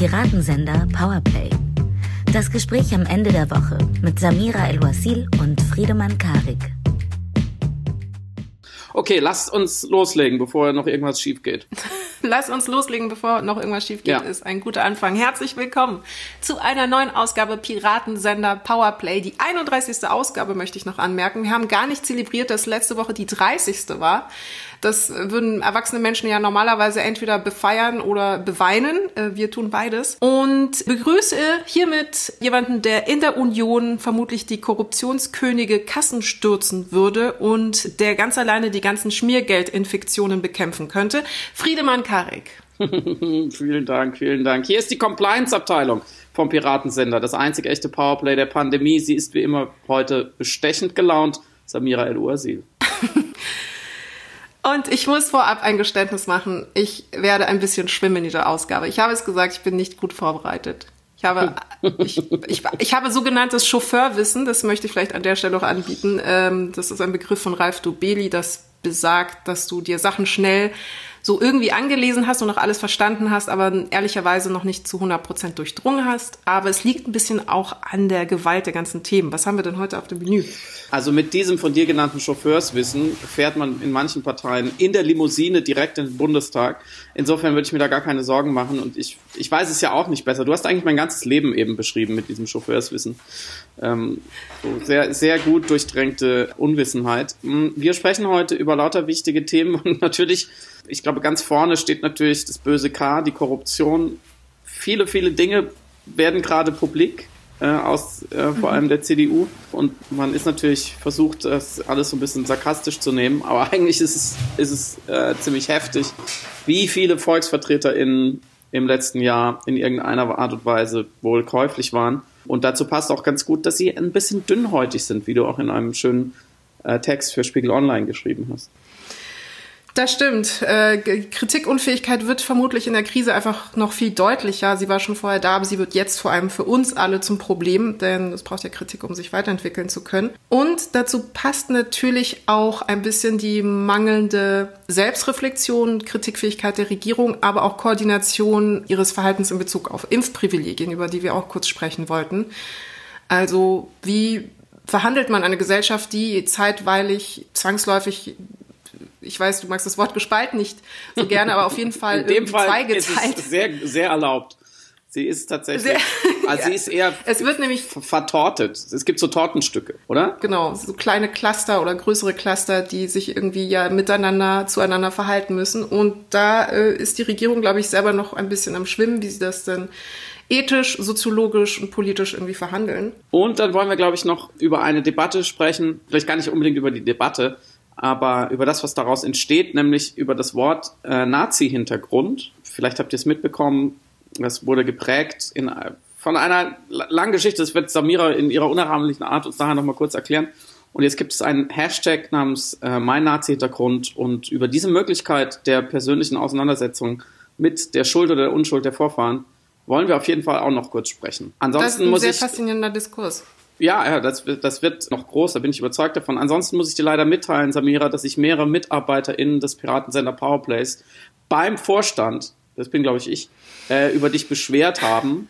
Piratensender Powerplay. Das Gespräch am Ende der Woche mit Samira El-Wasil und Friedemann Karik. Okay, lasst uns loslegen, bevor noch irgendwas schief geht. Lass uns loslegen, bevor noch irgendwas schief geht, ja. ist ein guter Anfang. Herzlich willkommen zu einer neuen Ausgabe Piratensender Powerplay. Die 31. Ausgabe möchte ich noch anmerken. Wir haben gar nicht zelebriert, dass letzte Woche die 30. war. Das würden erwachsene Menschen ja normalerweise entweder befeiern oder beweinen. Äh, wir tun beides. Und begrüße hiermit jemanden, der in der Union vermutlich die Korruptionskönige Kassen stürzen würde und der ganz alleine die ganzen Schmiergeldinfektionen bekämpfen könnte. Friedemann Karik. vielen Dank, vielen Dank. Hier ist die Compliance-Abteilung vom Piratensender, das einzig echte Powerplay der Pandemie. Sie ist wie immer heute bestechend gelaunt. Samira El-Uasil. Und ich muss vorab ein Geständnis machen. Ich werde ein bisschen schwimmen in dieser Ausgabe. Ich habe es gesagt, ich bin nicht gut vorbereitet. Ich habe, ich, ich, ich habe sogenanntes Chauffeurwissen, das möchte ich vielleicht an der Stelle noch anbieten. Ähm, das ist ein Begriff von Ralf Dobeli, das besagt, dass du dir Sachen schnell so irgendwie angelesen hast und noch alles verstanden hast, aber ehrlicherweise noch nicht zu 100 Prozent durchdrungen hast. Aber es liegt ein bisschen auch an der Gewalt der ganzen Themen. Was haben wir denn heute auf dem Menü? Also mit diesem von dir genannten Chauffeurswissen fährt man in manchen Parteien in der Limousine direkt in den Bundestag. Insofern würde ich mir da gar keine Sorgen machen und ich, ich weiß es ja auch nicht besser. Du hast eigentlich mein ganzes Leben eben beschrieben mit diesem Chauffeurswissen. Ähm, so sehr, sehr gut durchdrängte Unwissenheit. Hm, wir sprechen heute über lauter wichtige Themen und natürlich ich glaube, ganz vorne steht natürlich das böse K, die Korruption. Viele, viele Dinge werden gerade publik äh, aus äh, vor allem der CDU und man ist natürlich versucht, das alles so ein bisschen sarkastisch zu nehmen, aber eigentlich ist es, ist es äh, ziemlich heftig, wie viele VolksvertreterInnen im letzten Jahr in irgendeiner Art und Weise wohl käuflich waren. Und dazu passt auch ganz gut, dass sie ein bisschen dünnhäutig sind, wie du auch in einem schönen äh, Text für Spiegel Online geschrieben hast. Das stimmt. Äh, Kritikunfähigkeit wird vermutlich in der Krise einfach noch viel deutlicher. Sie war schon vorher da, aber sie wird jetzt vor allem für uns alle zum Problem, denn es braucht ja Kritik, um sich weiterentwickeln zu können. Und dazu passt natürlich auch ein bisschen die mangelnde Selbstreflexion, Kritikfähigkeit der Regierung, aber auch Koordination ihres Verhaltens in Bezug auf Impfprivilegien, über die wir auch kurz sprechen wollten. Also wie verhandelt man eine Gesellschaft, die zeitweilig zwangsläufig ich weiß, du magst das Wort gespalten nicht so gerne, aber auf jeden Fall in dem Fall zweigeteilt. Ist es sehr, sehr erlaubt. Sie ist tatsächlich, sehr, also ja. sie ist eher es wird nämlich vertortet. Es gibt so Tortenstücke, oder? Genau, so kleine Cluster oder größere Cluster, die sich irgendwie ja miteinander, zueinander verhalten müssen. Und da äh, ist die Regierung, glaube ich, selber noch ein bisschen am Schwimmen, wie sie das dann ethisch, soziologisch und politisch irgendwie verhandeln. Und dann wollen wir, glaube ich, noch über eine Debatte sprechen, vielleicht gar nicht unbedingt über die Debatte, aber über das, was daraus entsteht, nämlich über das Wort äh, Nazi-Hintergrund. Vielleicht habt ihr es mitbekommen, das wurde geprägt in, von einer langen Geschichte, das wird Samira in ihrer unerahmlichen Art uns nachher nochmal kurz erklären. Und jetzt gibt es einen Hashtag namens äh, Mein Nazi-Hintergrund und über diese Möglichkeit der persönlichen Auseinandersetzung mit der Schuld oder der Unschuld der Vorfahren wollen wir auf jeden Fall auch noch kurz sprechen. Ansonsten das ist ein muss sehr ich, faszinierender Diskurs. Ja, ja, das, das wird noch groß, da bin ich überzeugt davon. Ansonsten muss ich dir leider mitteilen, Samira, dass sich mehrere MitarbeiterInnen des Piratensender Powerplays beim Vorstand, das bin glaube ich ich, äh, über dich beschwert haben,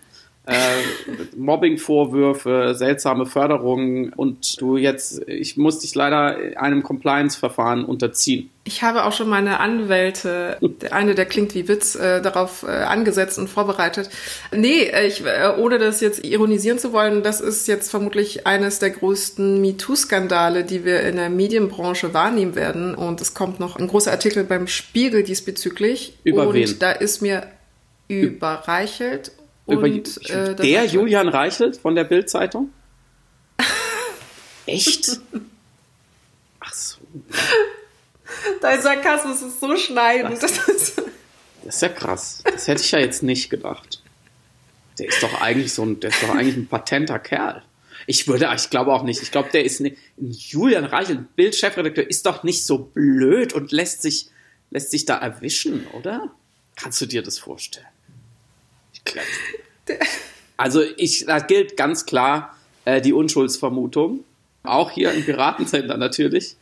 äh, Mobbing-Vorwürfe, seltsame Förderungen und du jetzt, ich muss dich leider einem Compliance-Verfahren unterziehen. Ich habe auch schon meine Anwälte, der eine, der klingt wie Witz, äh, darauf äh, angesetzt und vorbereitet. Nee, äh, ich, äh, ohne das jetzt ironisieren zu wollen, das ist jetzt vermutlich eines der größten MeToo-Skandale, die wir in der Medienbranche wahrnehmen werden. Und es kommt noch ein großer Artikel beim Spiegel diesbezüglich. Über und wen? da ist mir überreichelt über und, äh, der Julian Reichelt von der Bild-Zeitung? Echt? Ach so. Dein Sarkasmus ist so schneidend. Das, das ist ja krass. Das hätte ich ja jetzt nicht gedacht. Der ist doch eigentlich so ein, der ist doch eigentlich ein patenter Kerl. Ich würde, ich glaube auch nicht. Ich glaube, der ist ne, Julian Reichelt, Bild-Chefredakteur, ist doch nicht so blöd und lässt sich, lässt sich da erwischen, oder? Kannst du dir das vorstellen? Also ich, da gilt ganz klar äh, die Unschuldsvermutung. Auch hier im Piratensender natürlich.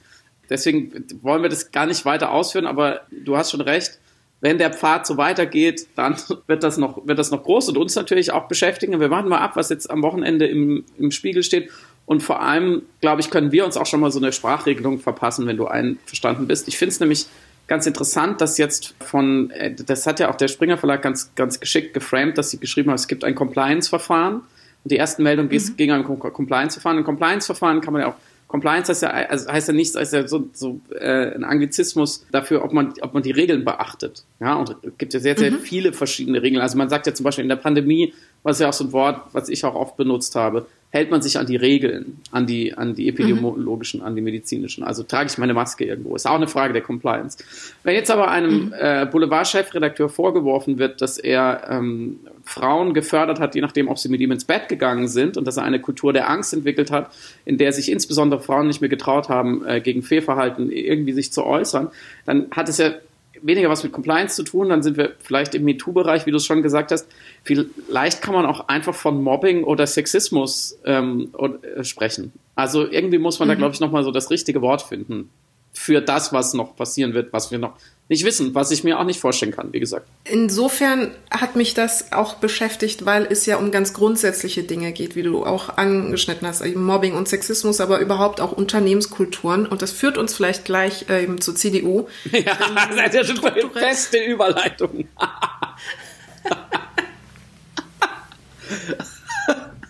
Deswegen wollen wir das gar nicht weiter ausführen, aber du hast schon recht. wenn der Pfad so weitergeht, dann wird das noch, wird das noch groß und uns natürlich auch beschäftigen. Wir warten mal ab, was jetzt am Wochenende im, im Spiegel steht. Und vor allem, glaube ich, können wir uns auch schon mal so eine Sprachregelung verpassen, wenn du einverstanden bist. Ich finde es nämlich ganz interessant, dass jetzt von, äh, das hat ja auch der Springer Verlag ganz, ganz geschickt geframed, dass sie geschrieben haben, es gibt ein Compliance-Verfahren. Und die ersten Meldungen mhm. gegen ein Compliance-Verfahren. Ein Compliance-Verfahren kann man ja auch Compliance heißt ja, also heißt ja nichts, heißt ja so, so äh, ein Anglizismus dafür, ob man, ob man die Regeln beachtet. Ja, und es gibt ja sehr, sehr mhm. viele verschiedene Regeln. Also man sagt ja zum Beispiel in der Pandemie, was ja auch so ein Wort, was ich auch oft benutzt habe, hält man sich an die Regeln, an die, an die epidemiologischen, mhm. an die medizinischen. Also trage ich meine Maske irgendwo. Ist auch eine Frage der Compliance. Wenn jetzt aber einem mhm. äh, Boulevard-Chefredakteur vorgeworfen wird, dass er ähm, Frauen gefördert hat, je nachdem, ob sie mit ihm ins Bett gegangen sind und dass er eine Kultur der Angst entwickelt hat, in der sich insbesondere Frauen nicht mehr getraut haben, äh, gegen Fehlverhalten irgendwie sich zu äußern, dann hat es ja weniger was mit Compliance zu tun, dann sind wir vielleicht im MeToo-Bereich, wie du es schon gesagt hast. Vielleicht kann man auch einfach von Mobbing oder Sexismus ähm, äh, sprechen. Also irgendwie muss man mhm. da, glaube ich, nochmal so das richtige Wort finden für das, was noch passieren wird, was wir noch nicht wissen, was ich mir auch nicht vorstellen kann, wie gesagt. Insofern hat mich das auch beschäftigt, weil es ja um ganz grundsätzliche Dinge geht, wie du auch angeschnitten hast, eben Mobbing und Sexismus, aber überhaupt auch Unternehmenskulturen. Und das führt uns vielleicht gleich ähm, zur CDU. Ja, das ist ja schon eine beste Überleitung.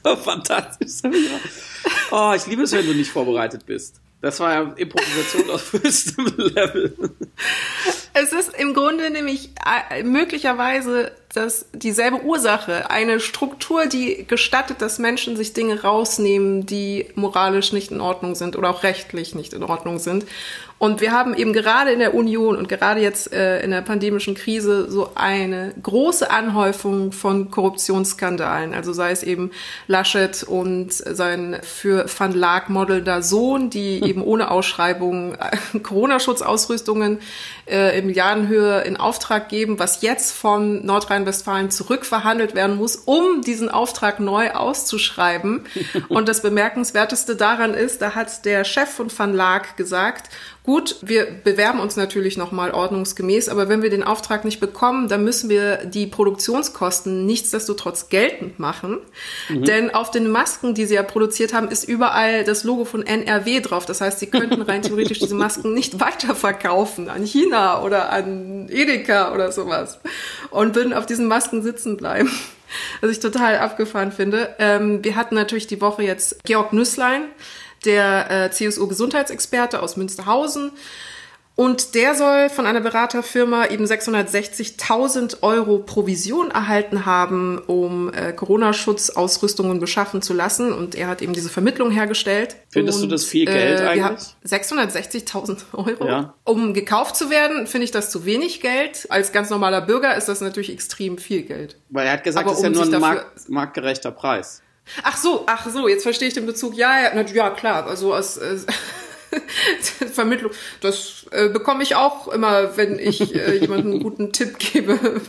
Fantastisch. Oh, ich liebe es, wenn du nicht vorbereitet bist. Das war ja Improvisation auf höchstem Level. Es ist im Grunde nämlich äh, möglicherweise das dieselbe Ursache, eine Struktur, die gestattet, dass Menschen sich Dinge rausnehmen, die moralisch nicht in Ordnung sind oder auch rechtlich nicht in Ordnung sind. Und wir haben eben gerade in der Union und gerade jetzt äh, in der pandemischen Krise so eine große Anhäufung von Korruptionsskandalen. Also sei es eben Laschet und sein für Van Laak modelnder Sohn, die eben ohne Ausschreibung äh, Corona-Schutzausrüstungen äh, in Milliardenhöhe in Auftrag geben, was jetzt von Nordrhein-Westfalen zurückverhandelt werden muss, um diesen Auftrag neu auszuschreiben. Und das Bemerkenswerteste daran ist, da hat der Chef von Van Laak gesagt, Gut, wir bewerben uns natürlich nochmal ordnungsgemäß, aber wenn wir den Auftrag nicht bekommen, dann müssen wir die Produktionskosten nichtsdestotrotz geltend machen. Mhm. Denn auf den Masken, die sie ja produziert haben, ist überall das Logo von NRW drauf. Das heißt, sie könnten rein theoretisch diese Masken nicht weiterverkaufen an China oder an Edeka oder sowas und würden auf diesen Masken sitzen bleiben. Was ich total abgefahren finde. Ähm, wir hatten natürlich die Woche jetzt Georg Nüsslein, der äh, CSU-Gesundheitsexperte aus Münsterhausen. Und der soll von einer Beraterfirma eben 660.000 Euro Provision erhalten haben, um äh, Corona-Schutzausrüstungen beschaffen zu lassen. Und er hat eben diese Vermittlung hergestellt. Findest und, du das viel Geld äh, eigentlich? 660.000 Euro. Ja. Um gekauft zu werden, finde ich das zu wenig Geld. Als ganz normaler Bürger ist das natürlich extrem viel Geld. Weil er hat gesagt, Aber das ist um ja nur ein markt, marktgerechter Preis. Ach so, ach so, jetzt verstehe ich den Bezug. Ja, ja, ja klar. Also aus äh, Vermittlung, das äh, bekomme ich auch immer, wenn ich äh, jemandem einen guten Tipp gebe,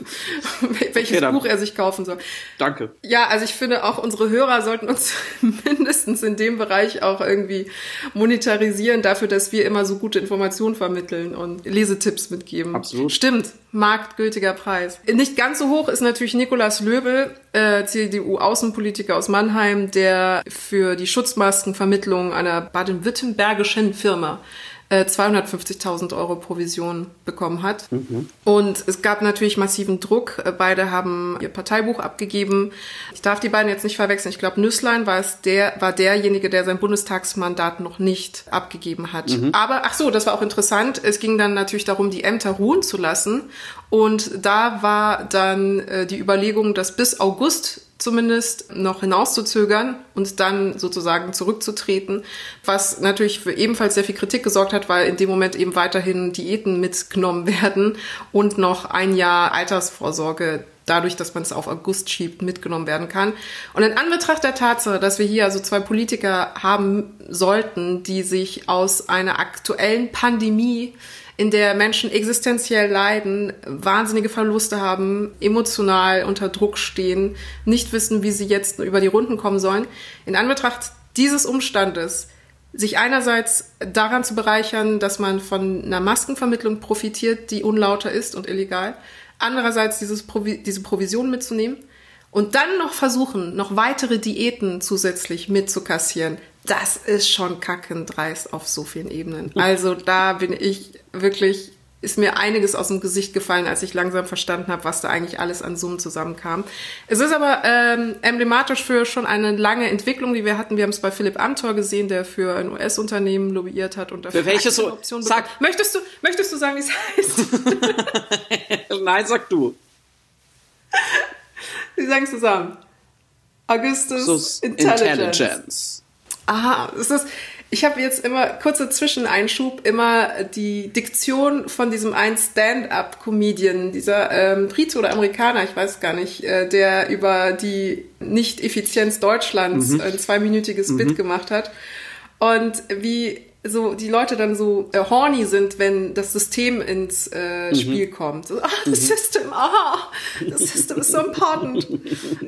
welches okay, Buch er sich kaufen soll. Danke. Ja, also ich finde auch unsere Hörer sollten uns mindestens in dem Bereich auch irgendwie monetarisieren dafür, dass wir immer so gute Informationen vermitteln und Lesetipps mitgeben. Absolut. Stimmt, marktgültiger Preis. Nicht ganz so hoch ist natürlich Nikolaus Löbel, äh, CDU-Außenpolitiker aus Mannheim, der für die Schutzmaskenvermittlung einer baden-württembergischen Firma 250.000 äh, Euro Provision bekommen hat. Mhm. Und es gab natürlich massiven Druck. Äh, beide haben ihr Parteibuch abgegeben. Ich darf die beiden jetzt nicht verwechseln. Ich glaube, Nüsslein war es der, war derjenige, der sein Bundestagsmandat noch nicht abgegeben hat. Mhm. Aber, ach so, das war auch interessant. Es ging dann natürlich darum, die Ämter ruhen zu lassen. Und da war dann äh, die Überlegung, dass bis August zumindest noch hinauszuzögern und dann sozusagen zurückzutreten, was natürlich für ebenfalls sehr viel Kritik gesorgt hat, weil in dem Moment eben weiterhin Diäten mitgenommen werden und noch ein Jahr Altersvorsorge dadurch, dass man es auf August schiebt, mitgenommen werden kann. Und in Anbetracht der Tatsache, dass wir hier also zwei Politiker haben sollten, die sich aus einer aktuellen Pandemie in der Menschen existenziell leiden, wahnsinnige Verluste haben, emotional unter Druck stehen, nicht wissen, wie sie jetzt über die Runden kommen sollen. In Anbetracht dieses Umstandes sich einerseits daran zu bereichern, dass man von einer Maskenvermittlung profitiert, die unlauter ist und illegal, andererseits dieses Provi diese Provision mitzunehmen und dann noch versuchen, noch weitere Diäten zusätzlich mitzukassieren, das ist schon kackendreist auf so vielen Ebenen. Also da bin ich wirklich ist mir einiges aus dem Gesicht gefallen, als ich langsam verstanden habe, was da eigentlich alles an Summen zusammenkam. Es ist aber ähm, emblematisch für schon eine lange Entwicklung, die wir hatten. Wir haben es bei Philipp Amthor gesehen, der für ein US-Unternehmen lobbyiert hat und dafür für welche so Option sag möchtest du möchtest du sagen, wie es heißt? Nein, sag du. Sie sagen es zusammen. Augustus Intelligence. Intelligence. Aha, ist das ich habe jetzt immer, kurzer Zwischeneinschub, immer die Diktion von diesem einen Stand-up-Comedian, dieser ähm, Brite oder Amerikaner, ich weiß gar nicht, äh, der über die Nicht-Effizienz Deutschlands mhm. ein zweiminütiges mhm. Bit gemacht hat. Und wie so die Leute dann so äh, horny sind, wenn das System ins äh, mhm. Spiel kommt. So, ah, the mhm. system, ah, the system is so important.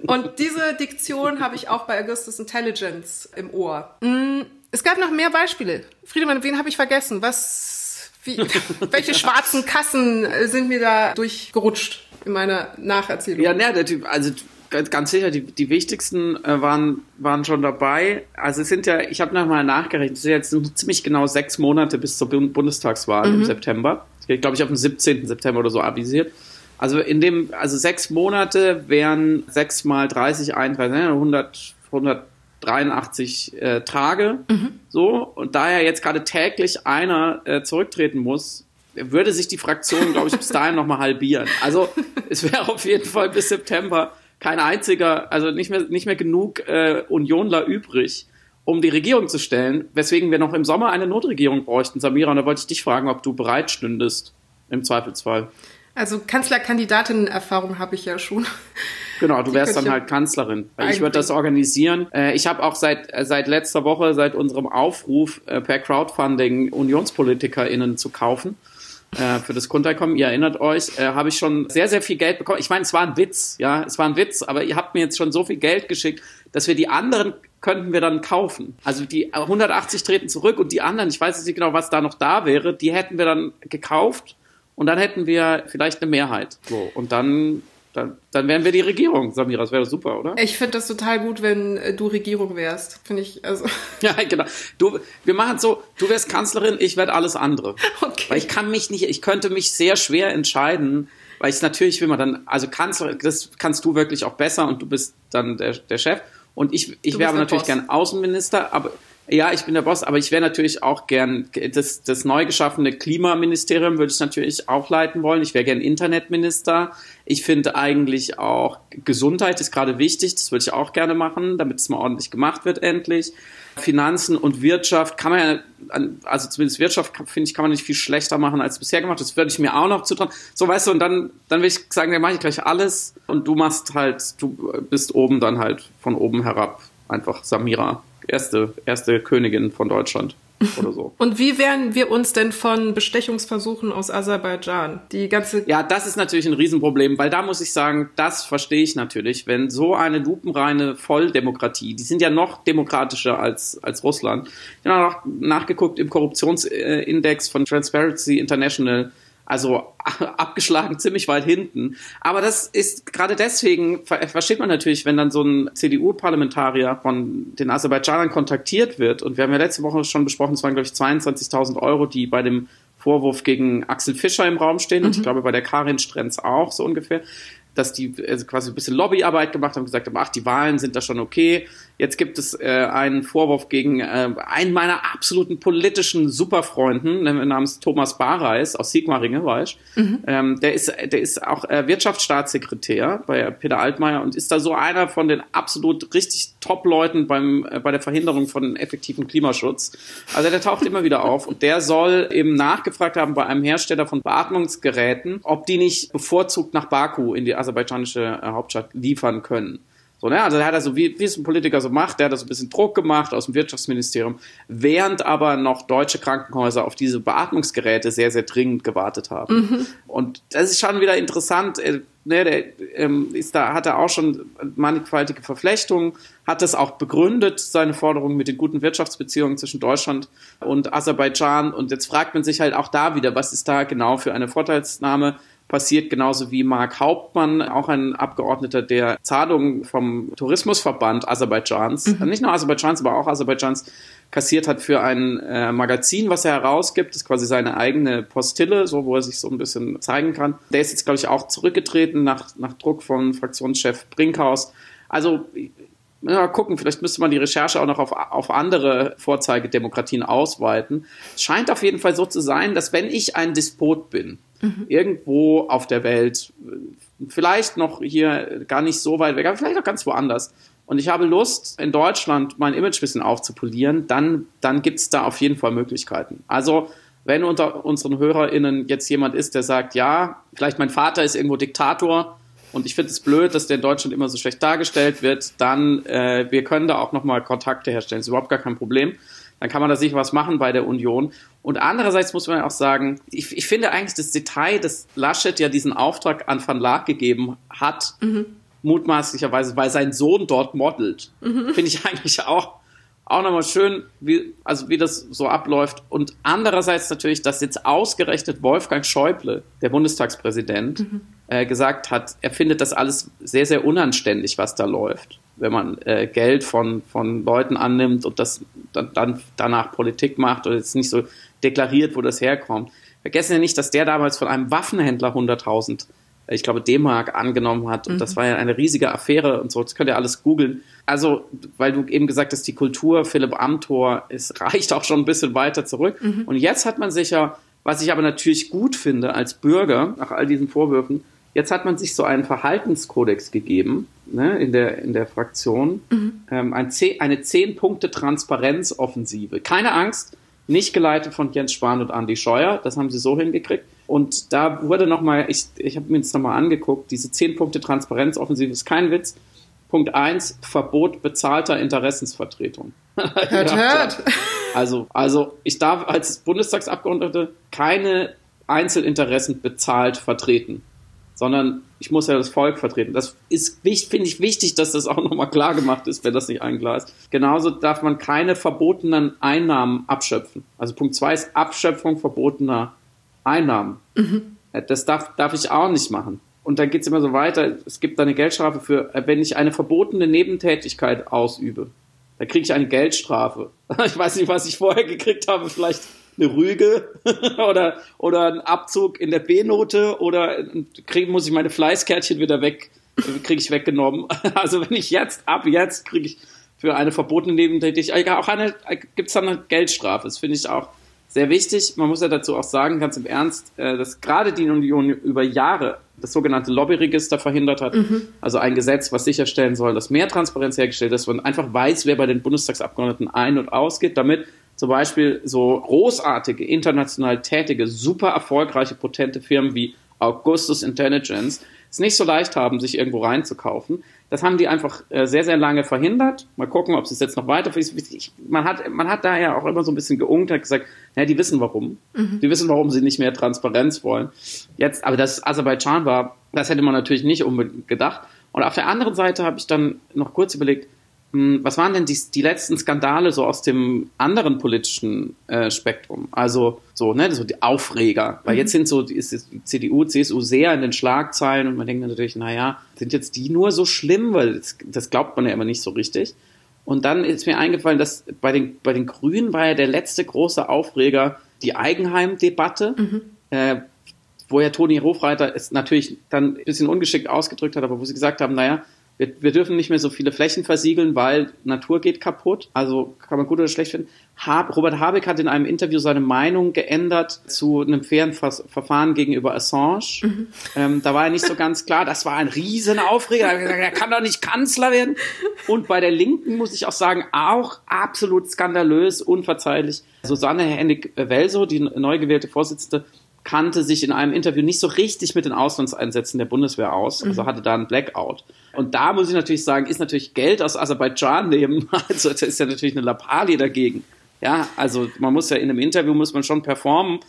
Und diese Diktion habe ich auch bei Augustus Intelligence im Ohr. Mm es gab noch mehr Beispiele. Friedemann, wen habe ich vergessen? Was, wie, welche schwarzen Kassen sind mir da durchgerutscht in meiner Nacherzählung? Ja, ne, also ganz sicher, die, die wichtigsten äh, waren, waren schon dabei. Also es sind ja, ich habe nochmal nachgerechnet, es sind jetzt ziemlich genau sechs Monate bis zur Bundestagswahl mhm. im September. Geht, glaube ich, auf den 17. September oder so avisiert. Also in dem, also sechs Monate wären sechs mal 30, 31, 100, 100 83 äh, Tage. Mhm. So. Und da ja jetzt gerade täglich einer äh, zurücktreten muss, würde sich die Fraktion, glaube ich, bis dahin nochmal halbieren. Also es wäre auf jeden Fall bis September kein einziger, also nicht mehr, nicht mehr genug äh, Unionler übrig, um die Regierung zu stellen, weswegen wir noch im Sommer eine Notregierung bräuchten. Samira, und da wollte ich dich fragen, ob du bereit stündest, im Zweifelsfall. Also Kanzlerkandidatinnen-Erfahrung habe ich ja schon. Genau, du wärst dann halt Kanzlerin. Ich würde das organisieren. Äh, ich habe auch seit, äh, seit letzter Woche, seit unserem Aufruf äh, per Crowdfunding UnionspolitikerInnen zu kaufen für das Grundeinkommen, ihr erinnert euch, äh, habe ich schon sehr, sehr viel Geld bekommen. Ich meine, es war ein Witz, ja, es war ein Witz, aber ihr habt mir jetzt schon so viel Geld geschickt, dass wir die anderen könnten wir dann kaufen. Also die 180 treten zurück und die anderen, ich weiß jetzt nicht genau, was da noch da wäre, die hätten wir dann gekauft und dann hätten wir vielleicht eine Mehrheit. So, und dann dann, dann wären wir die Regierung, Samira. Das wäre super, oder? Ich finde das total gut, wenn äh, du Regierung wärst. Finde ich, also. Ja, genau. Du, wir machen es so, du wärst Kanzlerin, ich werde alles andere. Okay. Weil ich kann mich nicht, ich könnte mich sehr schwer entscheiden, weil ich natürlich will man dann, also Kanzlerin, das kannst du wirklich auch besser und du bist dann der, der Chef. Und ich, ich wäre aber natürlich Boss. gern Außenminister, aber ja, ich bin der Boss, aber ich wäre natürlich auch gern das, das neu geschaffene Klimaministerium würde ich natürlich auch leiten wollen. Ich wäre gern Internetminister. Ich finde eigentlich auch Gesundheit ist gerade wichtig. Das würde ich auch gerne machen, damit es mal ordentlich gemacht wird endlich. Finanzen und Wirtschaft kann man ja, also zumindest Wirtschaft finde ich, kann man nicht viel schlechter machen als bisher gemacht. Das würde ich mir auch noch zutrauen. So, weißt du, und dann, dann will ich sagen, dann mache ich gleich alles und du machst halt, du bist oben dann halt von oben herab einfach Samira erste, erste Königin von Deutschland oder so. Und wie wehren wir uns denn von Bestechungsversuchen aus Aserbaidschan? Die ganze Ja, das ist natürlich ein Riesenproblem, weil da muss ich sagen, das verstehe ich natürlich, wenn so eine lupenreine Volldemokratie, die sind ja noch demokratischer als, als Russland. Ich habe noch nachgeguckt im Korruptionsindex von Transparency International also abgeschlagen ziemlich weit hinten. Aber das ist gerade deswegen, versteht man natürlich, wenn dann so ein CDU-Parlamentarier von den Aserbaidschanern kontaktiert wird. Und wir haben ja letzte Woche schon besprochen, es waren, glaube ich, 22.000 Euro, die bei dem Vorwurf gegen Axel Fischer im Raum stehen. Mhm. Und ich mhm. glaube, bei der Karin Strenz auch so ungefähr dass die also quasi ein bisschen Lobbyarbeit gemacht haben, gesagt haben, ach, die Wahlen sind da schon okay. Jetzt gibt es äh, einen Vorwurf gegen äh, einen meiner absoluten politischen Superfreunden namens Thomas Bareis aus Sigmaringen, weißt mhm. ähm, der ist der ist auch äh, Wirtschaftsstaatssekretär bei Peter Altmaier und ist da so einer von den absolut richtig Top-Leuten beim äh, bei der Verhinderung von effektivem Klimaschutz. Also der taucht immer wieder auf und der soll eben nachgefragt haben bei einem Hersteller von Beatmungsgeräten, ob die nicht bevorzugt nach Baku in die aserbaidschanische äh, Hauptstadt liefern können. So, ne? Also da hat er so, wie, wie es ein Politiker so macht, der hat da so ein bisschen Druck gemacht aus dem Wirtschaftsministerium, während aber noch deutsche Krankenhäuser auf diese Beatmungsgeräte sehr, sehr dringend gewartet haben. Mhm. Und das ist schon wieder interessant. Äh, ne, der ähm, ist da, hat er auch schon mannigfaltige Verflechtungen, hat das auch begründet, seine Forderungen mit den guten Wirtschaftsbeziehungen zwischen Deutschland und Aserbaidschan. Und jetzt fragt man sich halt auch da wieder, was ist da genau für eine Vorteilsnahme passiert, genauso wie Mark Hauptmann, auch ein Abgeordneter der Zahlungen vom Tourismusverband Aserbaidschans, mhm. nicht nur Aserbaidschans, aber auch Aserbaidschans, kassiert hat für ein äh, Magazin, was er herausgibt. Das ist quasi seine eigene Postille, so wo er sich so ein bisschen zeigen kann. Der ist jetzt, glaube ich, auch zurückgetreten nach, nach Druck von Fraktionschef Brinkhaus. Also mal gucken, vielleicht müsste man die Recherche auch noch auf, auf andere Vorzeigedemokratien ausweiten. Es scheint auf jeden Fall so zu sein, dass wenn ich ein Despot bin, mhm. irgendwo auf der Welt, vielleicht noch hier gar nicht so weit weg, aber vielleicht auch ganz woanders, und ich habe Lust, in Deutschland mein Image ein bisschen aufzupolieren, dann, dann gibt es da auf jeden Fall Möglichkeiten. Also, wenn unter unseren HörerInnen jetzt jemand ist, der sagt, ja, vielleicht mein Vater ist irgendwo Diktator und ich finde es blöd, dass der in Deutschland immer so schlecht dargestellt wird, dann äh, wir können da auch nochmal Kontakte herstellen. Das ist überhaupt gar kein Problem dann kann man da sicher was machen bei der Union. Und andererseits muss man auch sagen, ich, ich finde eigentlich das Detail, dass Laschet ja diesen Auftrag an Van Laak gegeben hat, mhm. mutmaßlicherweise, weil sein Sohn dort modelt, mhm. finde ich eigentlich auch, auch nochmal schön, wie, also wie das so abläuft. Und andererseits natürlich, dass jetzt ausgerechnet Wolfgang Schäuble, der Bundestagspräsident, mhm. äh, gesagt hat, er findet das alles sehr, sehr unanständig, was da läuft wenn man äh, Geld von, von Leuten annimmt und das dann, dann danach Politik macht oder jetzt nicht so deklariert, wo das herkommt. Vergessen ja nicht, dass der damals von einem Waffenhändler 100.000, äh, ich glaube, D-Mark angenommen hat. Und mhm. das war ja eine riesige Affäre und so. Das könnt ihr alles googeln. Also, weil du eben gesagt hast, die Kultur Philipp Amthor, es reicht auch schon ein bisschen weiter zurück. Mhm. Und jetzt hat man sich ja, was ich aber natürlich gut finde als Bürger, nach all diesen Vorwürfen, Jetzt hat man sich so einen Verhaltenskodex gegeben ne, in, der, in der Fraktion. Mhm. Ähm, ein eine Zehn-Punkte-Transparenzoffensive. Keine Angst, nicht geleitet von Jens Spahn und Andy Scheuer. Das haben sie so hingekriegt. Und da wurde nochmal, ich, ich habe mir jetzt nochmal angeguckt, diese Zehn-Punkte-Transparenzoffensive ist kein Witz. Punkt 1, Verbot bezahlter Interessensvertretung. Hört, hört. Also, also ich darf als Bundestagsabgeordnete keine Einzelinteressen bezahlt vertreten sondern ich muss ja das Volk vertreten. Das ist, finde ich, wichtig, dass das auch nochmal klar gemacht ist, wenn das nicht ein Glas. Genauso darf man keine verbotenen Einnahmen abschöpfen. Also Punkt zwei ist Abschöpfung verbotener Einnahmen. Mhm. Das darf, darf ich auch nicht machen. Und dann geht es immer so weiter. Es gibt eine Geldstrafe für, wenn ich eine verbotene Nebentätigkeit ausübe. Da kriege ich eine Geldstrafe. Ich weiß nicht, was ich vorher gekriegt habe. Vielleicht eine Rüge oder, oder einen Abzug in der B-Note oder krieg, muss ich meine Fleißkärtchen wieder weg, kriege ich weggenommen. Also wenn ich jetzt, ab jetzt kriege ich für eine verbotene Nebentätigkeit, auch eine, gibt es dann eine Geldstrafe. Das finde ich auch sehr wichtig. Man muss ja dazu auch sagen, ganz im Ernst, äh, dass gerade die Union über Jahre das sogenannte Lobbyregister verhindert hat. Mhm. Also ein Gesetz, was sicherstellen soll, dass mehr Transparenz hergestellt ist, man einfach weiß, wer bei den Bundestagsabgeordneten ein- und ausgeht, damit zum Beispiel so großartige, international tätige, super erfolgreiche, potente Firmen wie Augustus Intelligence es nicht so leicht haben, sich irgendwo reinzukaufen. Das haben die einfach äh, sehr, sehr lange verhindert. Mal gucken, ob es jetzt noch weiter ich, man hat Man hat daher auch immer so ein bisschen geungt, hat gesagt, naja, die wissen warum. Mhm. Die wissen, warum sie nicht mehr Transparenz wollen. Jetzt, aber das Aserbaidschan war, das hätte man natürlich nicht unbedingt gedacht. Und auf der anderen Seite habe ich dann noch kurz überlegt, was waren denn die, die letzten Skandale so aus dem anderen politischen äh, Spektrum? Also so, ne, so die Aufreger. Weil mhm. jetzt sind so, ist die CDU, CSU sehr in den Schlagzeilen und man denkt natürlich, naja, sind jetzt die nur so schlimm? Weil das, das glaubt man ja immer nicht so richtig. Und dann ist mir eingefallen, dass bei den, bei den Grünen war ja der letzte große Aufreger die Eigenheim-Debatte. Mhm. Äh, wo ja Toni Hofreiter es natürlich dann ein bisschen ungeschickt ausgedrückt hat, aber wo sie gesagt haben, naja, wir, wir dürfen nicht mehr so viele Flächen versiegeln, weil Natur geht kaputt. Also kann man gut oder schlecht finden. Hab, Robert Habeck hat in einem Interview seine Meinung geändert zu einem fairen Ver Verfahren gegenüber Assange. Mhm. Ähm, da war er nicht so ganz klar. Das war ein Riesenaufreger. Er, er kann doch nicht Kanzler werden. Und bei der Linken muss ich auch sagen, auch absolut skandalös, unverzeihlich. Susanne Hennig-Welso, die neu gewählte Vorsitzende, kannte sich in einem Interview nicht so richtig mit den Auslandseinsätzen der Bundeswehr aus, also hatte da einen Blackout. Und da muss ich natürlich sagen, ist natürlich Geld aus Aserbaidschan nehmen, also das ist ja natürlich eine Lappalie dagegen. Ja, also man muss ja in einem Interview muss man schon performen.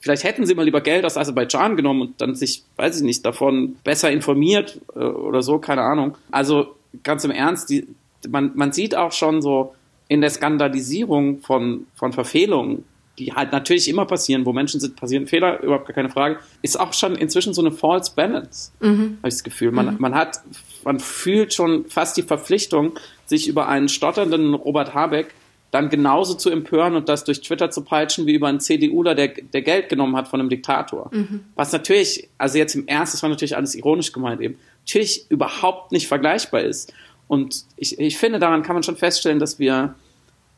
Vielleicht hätten sie mal lieber Geld aus Aserbaidschan genommen und dann sich, weiß ich nicht, davon besser informiert äh, oder so, keine Ahnung. Also ganz im Ernst, die, man, man sieht auch schon so in der Skandalisierung von, von Verfehlungen, die halt natürlich immer passieren, wo Menschen sind, passieren Fehler, überhaupt gar keine Frage, ist auch schon inzwischen so eine false balance, mhm. habe ich das Gefühl. Man, mhm. man hat, man fühlt schon fast die Verpflichtung, sich über einen stotternden Robert Habeck dann genauso zu empören und das durch Twitter zu peitschen, wie über einen CDUler, der, der Geld genommen hat von einem Diktator. Mhm. Was natürlich, also jetzt im Ernst, das war natürlich alles ironisch gemeint eben, natürlich überhaupt nicht vergleichbar ist. Und ich, ich finde, daran kann man schon feststellen, dass wir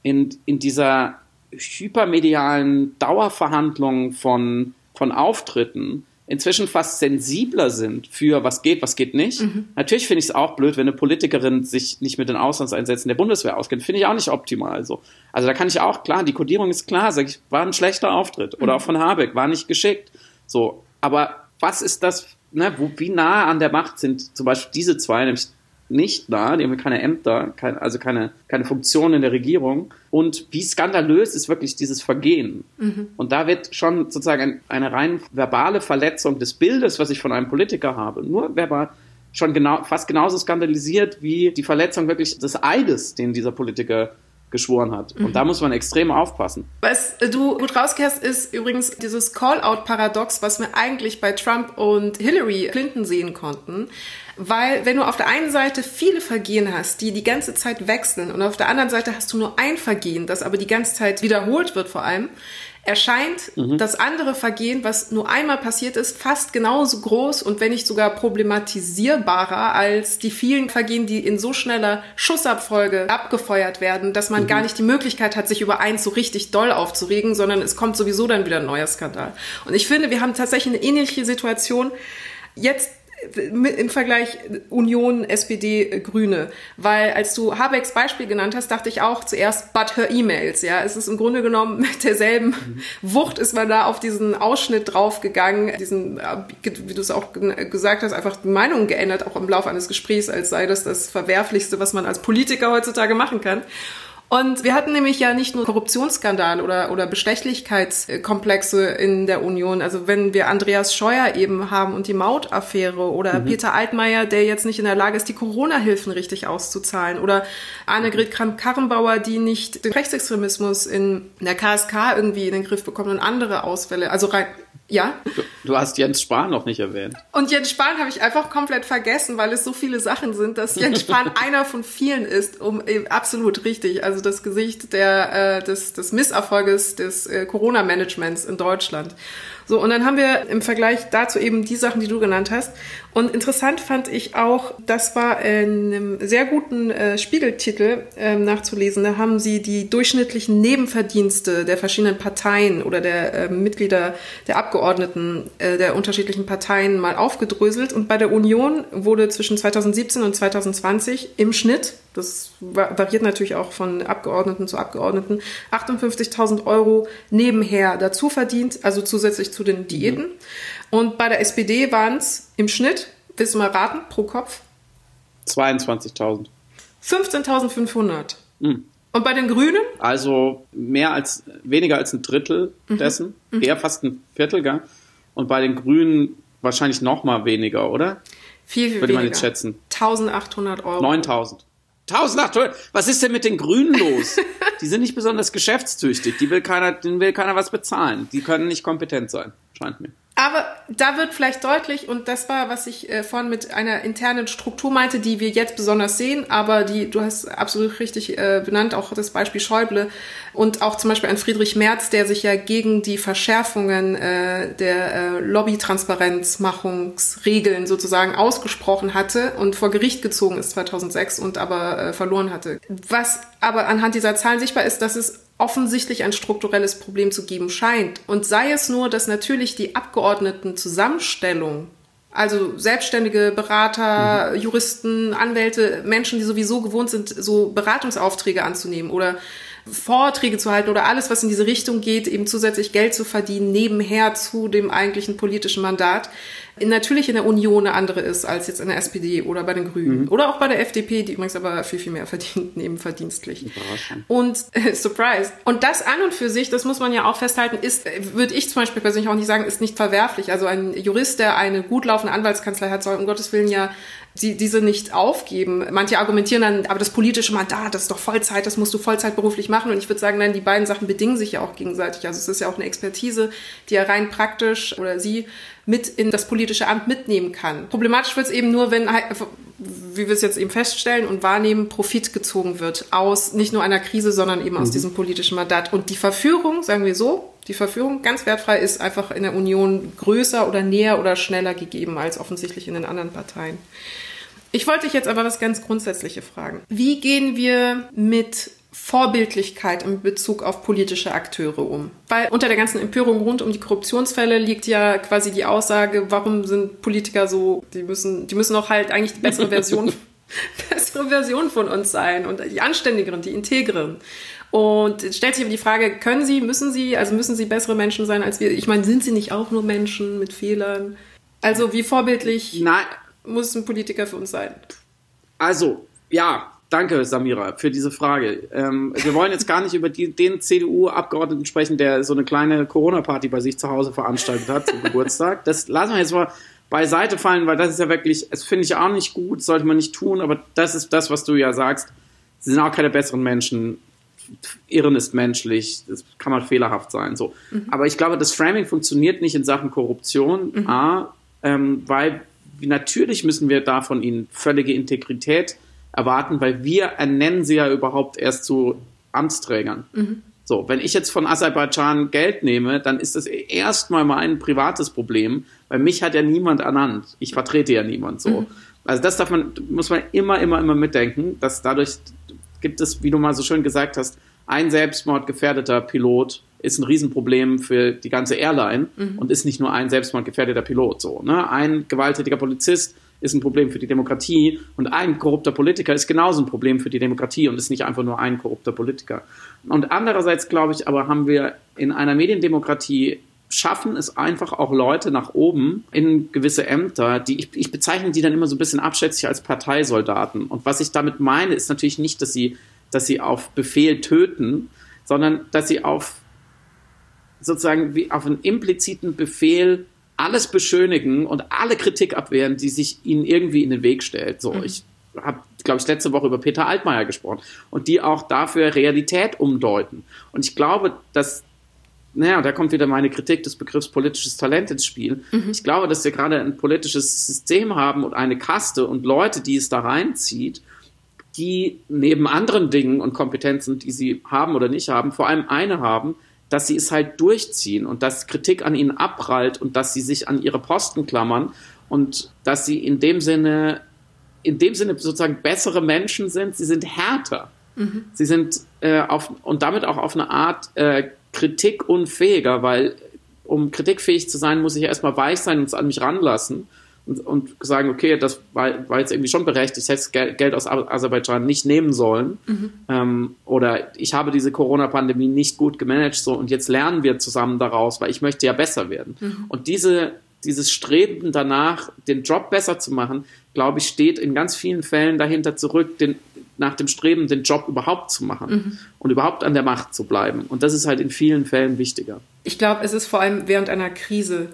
in, in dieser hypermedialen Dauerverhandlung von, von Auftritten inzwischen fast sensibler sind für was geht, was geht nicht. Mhm. Natürlich finde ich es auch blöd, wenn eine Politikerin sich nicht mit den Auslandseinsätzen der Bundeswehr auskennt. Finde ich auch nicht optimal so. Also da kann ich auch, klar, die Kodierung ist klar, sag ich, war ein schlechter Auftritt. Oder mhm. auch von Habeck, war nicht geschickt. So. Aber was ist das, ne, wo, wie nah an der Macht sind zum Beispiel diese zwei, nämlich nicht nah, die haben keine Ämter, kein, also keine, keine Funktion in der Regierung. Und wie skandalös ist wirklich dieses Vergehen? Mhm. Und da wird schon sozusagen ein, eine rein verbale Verletzung des Bildes, was ich von einem Politiker habe, nur verbal, schon genau, fast genauso skandalisiert wie die Verletzung wirklich des Eides, den dieser Politiker geschworen hat. Und mhm. da muss man extrem aufpassen. Was du gut rauskehrst, ist übrigens dieses Call-out-Paradox, was wir eigentlich bei Trump und Hillary Clinton sehen konnten. Weil wenn du auf der einen Seite viele Vergehen hast, die die ganze Zeit wechseln und auf der anderen Seite hast du nur ein Vergehen, das aber die ganze Zeit wiederholt wird vor allem, erscheint mhm. das andere Vergehen, was nur einmal passiert ist, fast genauso groß und wenn nicht sogar problematisierbarer als die vielen Vergehen, die in so schneller Schussabfolge abgefeuert werden, dass man mhm. gar nicht die Möglichkeit hat, sich über eins so richtig doll aufzuregen, sondern es kommt sowieso dann wieder ein neuer Skandal. Und ich finde, wir haben tatsächlich eine ähnliche Situation jetzt im Vergleich Union, SPD, Grüne. Weil als du Habecks Beispiel genannt hast, dachte ich auch zuerst, but her E-Mails. Ja, es ist im Grunde genommen mit derselben mhm. Wucht ist man da auf diesen Ausschnitt draufgegangen, diesen, wie du es auch gesagt hast, einfach die Meinung geändert, auch im Laufe eines Gesprächs, als sei das das Verwerflichste, was man als Politiker heutzutage machen kann. Und wir hatten nämlich ja nicht nur Korruptionsskandal oder, oder Bestechlichkeitskomplexe in der Union. Also wenn wir Andreas Scheuer eben haben und die Mautaffäre oder mhm. Peter Altmaier, der jetzt nicht in der Lage ist, die Corona-Hilfen richtig auszuzahlen oder Annegret Kramp-Karrenbauer, die nicht den Rechtsextremismus in der KSK irgendwie in den Griff bekommt und andere Ausfälle. Also rein, ja. Du, du, hast Jens Spahn noch nicht erwähnt. Und Jens Spahn habe ich einfach komplett vergessen, weil es so viele Sachen sind, dass Jens Spahn einer von vielen ist, um absolut richtig. Also das Gesicht der, äh, des, des Misserfolges des äh, Corona-Managements in Deutschland. So, und dann haben wir im Vergleich dazu eben die Sachen, die du genannt hast. Und interessant fand ich auch, das war in einem sehr guten äh, Spiegeltitel äh, nachzulesen. Da haben sie die durchschnittlichen Nebenverdienste der verschiedenen Parteien oder der äh, Mitglieder der Abgeordneten äh, der unterschiedlichen Parteien mal aufgedröselt. Und bei der Union wurde zwischen 2017 und 2020 im Schnitt das variiert natürlich auch von Abgeordneten zu Abgeordneten, 58.000 Euro nebenher dazu verdient, also zusätzlich zu den Diäten. Mhm. Und bei der SPD waren es im Schnitt, willst du mal raten, pro Kopf? 22.000. 15.500. Mhm. Und bei den Grünen? Also mehr als, weniger als ein Drittel mhm. dessen, mhm. eher fast ein Viertel, gell? Und bei den Grünen wahrscheinlich noch mal weniger, oder? Viel, viel Würde weniger. man jetzt schätzen. 1800 Euro. 9000. 1800, was ist denn mit den Grünen los? Die sind nicht besonders geschäftstüchtig. Die will keiner, denen will keiner was bezahlen. Die können nicht kompetent sein, scheint mir. Aber da wird vielleicht deutlich, und das war, was ich äh, vorhin mit einer internen Struktur meinte, die wir jetzt besonders sehen, aber die, du hast absolut richtig äh, benannt, auch das Beispiel Schäuble und auch zum Beispiel ein Friedrich Merz, der sich ja gegen die Verschärfungen äh, der äh, Lobbytransparenzmachungsregeln sozusagen ausgesprochen hatte und vor Gericht gezogen ist 2006 und aber äh, verloren hatte. Was aber anhand dieser Zahlen sichtbar ist, dass es offensichtlich ein strukturelles Problem zu geben scheint. Und sei es nur, dass natürlich die Abgeordnetenzusammenstellung, also selbstständige Berater, mhm. Juristen, Anwälte, Menschen, die sowieso gewohnt sind, so Beratungsaufträge anzunehmen oder Vorträge zu halten oder alles, was in diese Richtung geht, eben zusätzlich Geld zu verdienen, nebenher zu dem eigentlichen politischen Mandat, natürlich in der Union eine andere ist als jetzt in der SPD oder bei den Grünen mhm. oder auch bei der FDP, die übrigens aber viel, viel mehr verdient, nebenverdienstlich. Und äh, Surprise. Und das an und für sich, das muss man ja auch festhalten, ist, würde ich zum Beispiel persönlich auch nicht sagen, ist nicht verwerflich. Also ein Jurist, der eine gut laufende Anwaltskanzlei hat, soll um Gottes Willen ja die, diese nicht aufgeben. Manche argumentieren dann, aber das politische Mandat, das ist doch Vollzeit, das musst du Vollzeitberuflich machen. Und ich würde sagen, nein, die beiden Sachen bedingen sich ja auch gegenseitig. Also es ist ja auch eine Expertise, die er rein praktisch oder sie mit in das politische Amt mitnehmen kann. Problematisch wird es eben nur, wenn, wie wir es jetzt eben feststellen und wahrnehmen, Profit gezogen wird aus nicht nur einer Krise, sondern eben aus mhm. diesem politischen Mandat. Und die Verführung, sagen wir so, die Verführung ganz wertfrei ist einfach in der Union größer oder näher oder schneller gegeben als offensichtlich in den anderen Parteien. Ich wollte dich jetzt aber was ganz Grundsätzliche fragen. Wie gehen wir mit Vorbildlichkeit in Bezug auf politische Akteure um? Weil unter der ganzen Empörung rund um die Korruptionsfälle liegt ja quasi die Aussage, warum sind Politiker so, die müssen, die müssen auch halt eigentlich die bessere Version, bessere Version von uns sein und die anständigeren, die integren. Und es stellt sich aber die Frage, können sie, müssen sie, also müssen sie bessere Menschen sein als wir? Ich meine, sind sie nicht auch nur Menschen mit Fehlern? Also wie vorbildlich Nein. muss ein Politiker für uns sein? Also, ja, danke Samira für diese Frage. Ähm, wir wollen jetzt gar nicht über die, den CDU-Abgeordneten sprechen, der so eine kleine Corona-Party bei sich zu Hause veranstaltet hat zum Geburtstag. Das lassen wir jetzt mal beiseite fallen, weil das ist ja wirklich, das finde ich auch nicht gut, sollte man nicht tun, aber das ist das, was du ja sagst. Sie sind auch keine besseren Menschen Irren ist menschlich, das kann mal fehlerhaft sein. So. Mhm. Aber ich glaube, das Framing funktioniert nicht in Sachen Korruption. Mhm. A, ähm, weil natürlich müssen wir da von ihnen völlige Integrität erwarten, weil wir ernennen sie ja überhaupt erst zu Amtsträgern. Mhm. So, wenn ich jetzt von Aserbaidschan Geld nehme, dann ist das erstmal mein privates Problem, weil mich hat ja niemand ernannt. Ich vertrete ja niemand so. Mhm. Also das darf man, muss man immer, immer, immer mitdenken, dass dadurch gibt es, wie du mal so schön gesagt hast, ein selbstmordgefährdeter Pilot ist ein Riesenproblem für die ganze Airline mhm. und ist nicht nur ein selbstmordgefährdeter Pilot so. Ne? Ein gewalttätiger Polizist ist ein Problem für die Demokratie und ein korrupter Politiker ist genauso ein Problem für die Demokratie und ist nicht einfach nur ein korrupter Politiker. Und andererseits glaube ich aber haben wir in einer Mediendemokratie schaffen es einfach auch Leute nach oben in gewisse Ämter, die ich, ich bezeichne die dann immer so ein bisschen abschätzig als Parteisoldaten. Und was ich damit meine, ist natürlich nicht, dass sie, dass sie auf Befehl töten, sondern dass sie auf sozusagen wie auf einen impliziten Befehl alles beschönigen und alle Kritik abwehren, die sich ihnen irgendwie in den Weg stellt. So, mhm. ich habe, glaube ich, letzte Woche über Peter Altmaier gesprochen und die auch dafür Realität umdeuten. Und ich glaube, dass naja, da kommt wieder meine Kritik des Begriffs politisches Talent ins Spiel. Mhm. Ich glaube, dass wir gerade ein politisches System haben und eine Kaste und Leute, die es da reinzieht, die neben anderen Dingen und Kompetenzen, die sie haben oder nicht haben, vor allem eine haben, dass sie es halt durchziehen und dass Kritik an ihnen abprallt und dass sie sich an ihre Posten klammern und dass sie in dem Sinne, in dem Sinne sozusagen bessere Menschen sind. Sie sind härter. Mhm. Sie sind äh, auf, und damit auch auf eine Art äh, kritikunfähiger, weil um kritikfähig zu sein, muss ich erstmal weich sein und es an mich ranlassen und, und sagen, okay, das war, war jetzt irgendwie schon berechtigt, ich hätte Geld aus Aserbaidschan nicht nehmen sollen mhm. ähm, oder ich habe diese Corona-Pandemie nicht gut gemanagt so und jetzt lernen wir zusammen daraus, weil ich möchte ja besser werden. Mhm. Und diese, dieses Streben danach, den Job besser zu machen, glaube ich, steht in ganz vielen Fällen dahinter zurück, den, nach dem Streben, den Job überhaupt zu machen mhm. und überhaupt an der Macht zu bleiben. Und das ist halt in vielen Fällen wichtiger. Ich glaube, es ist vor allem während einer Krise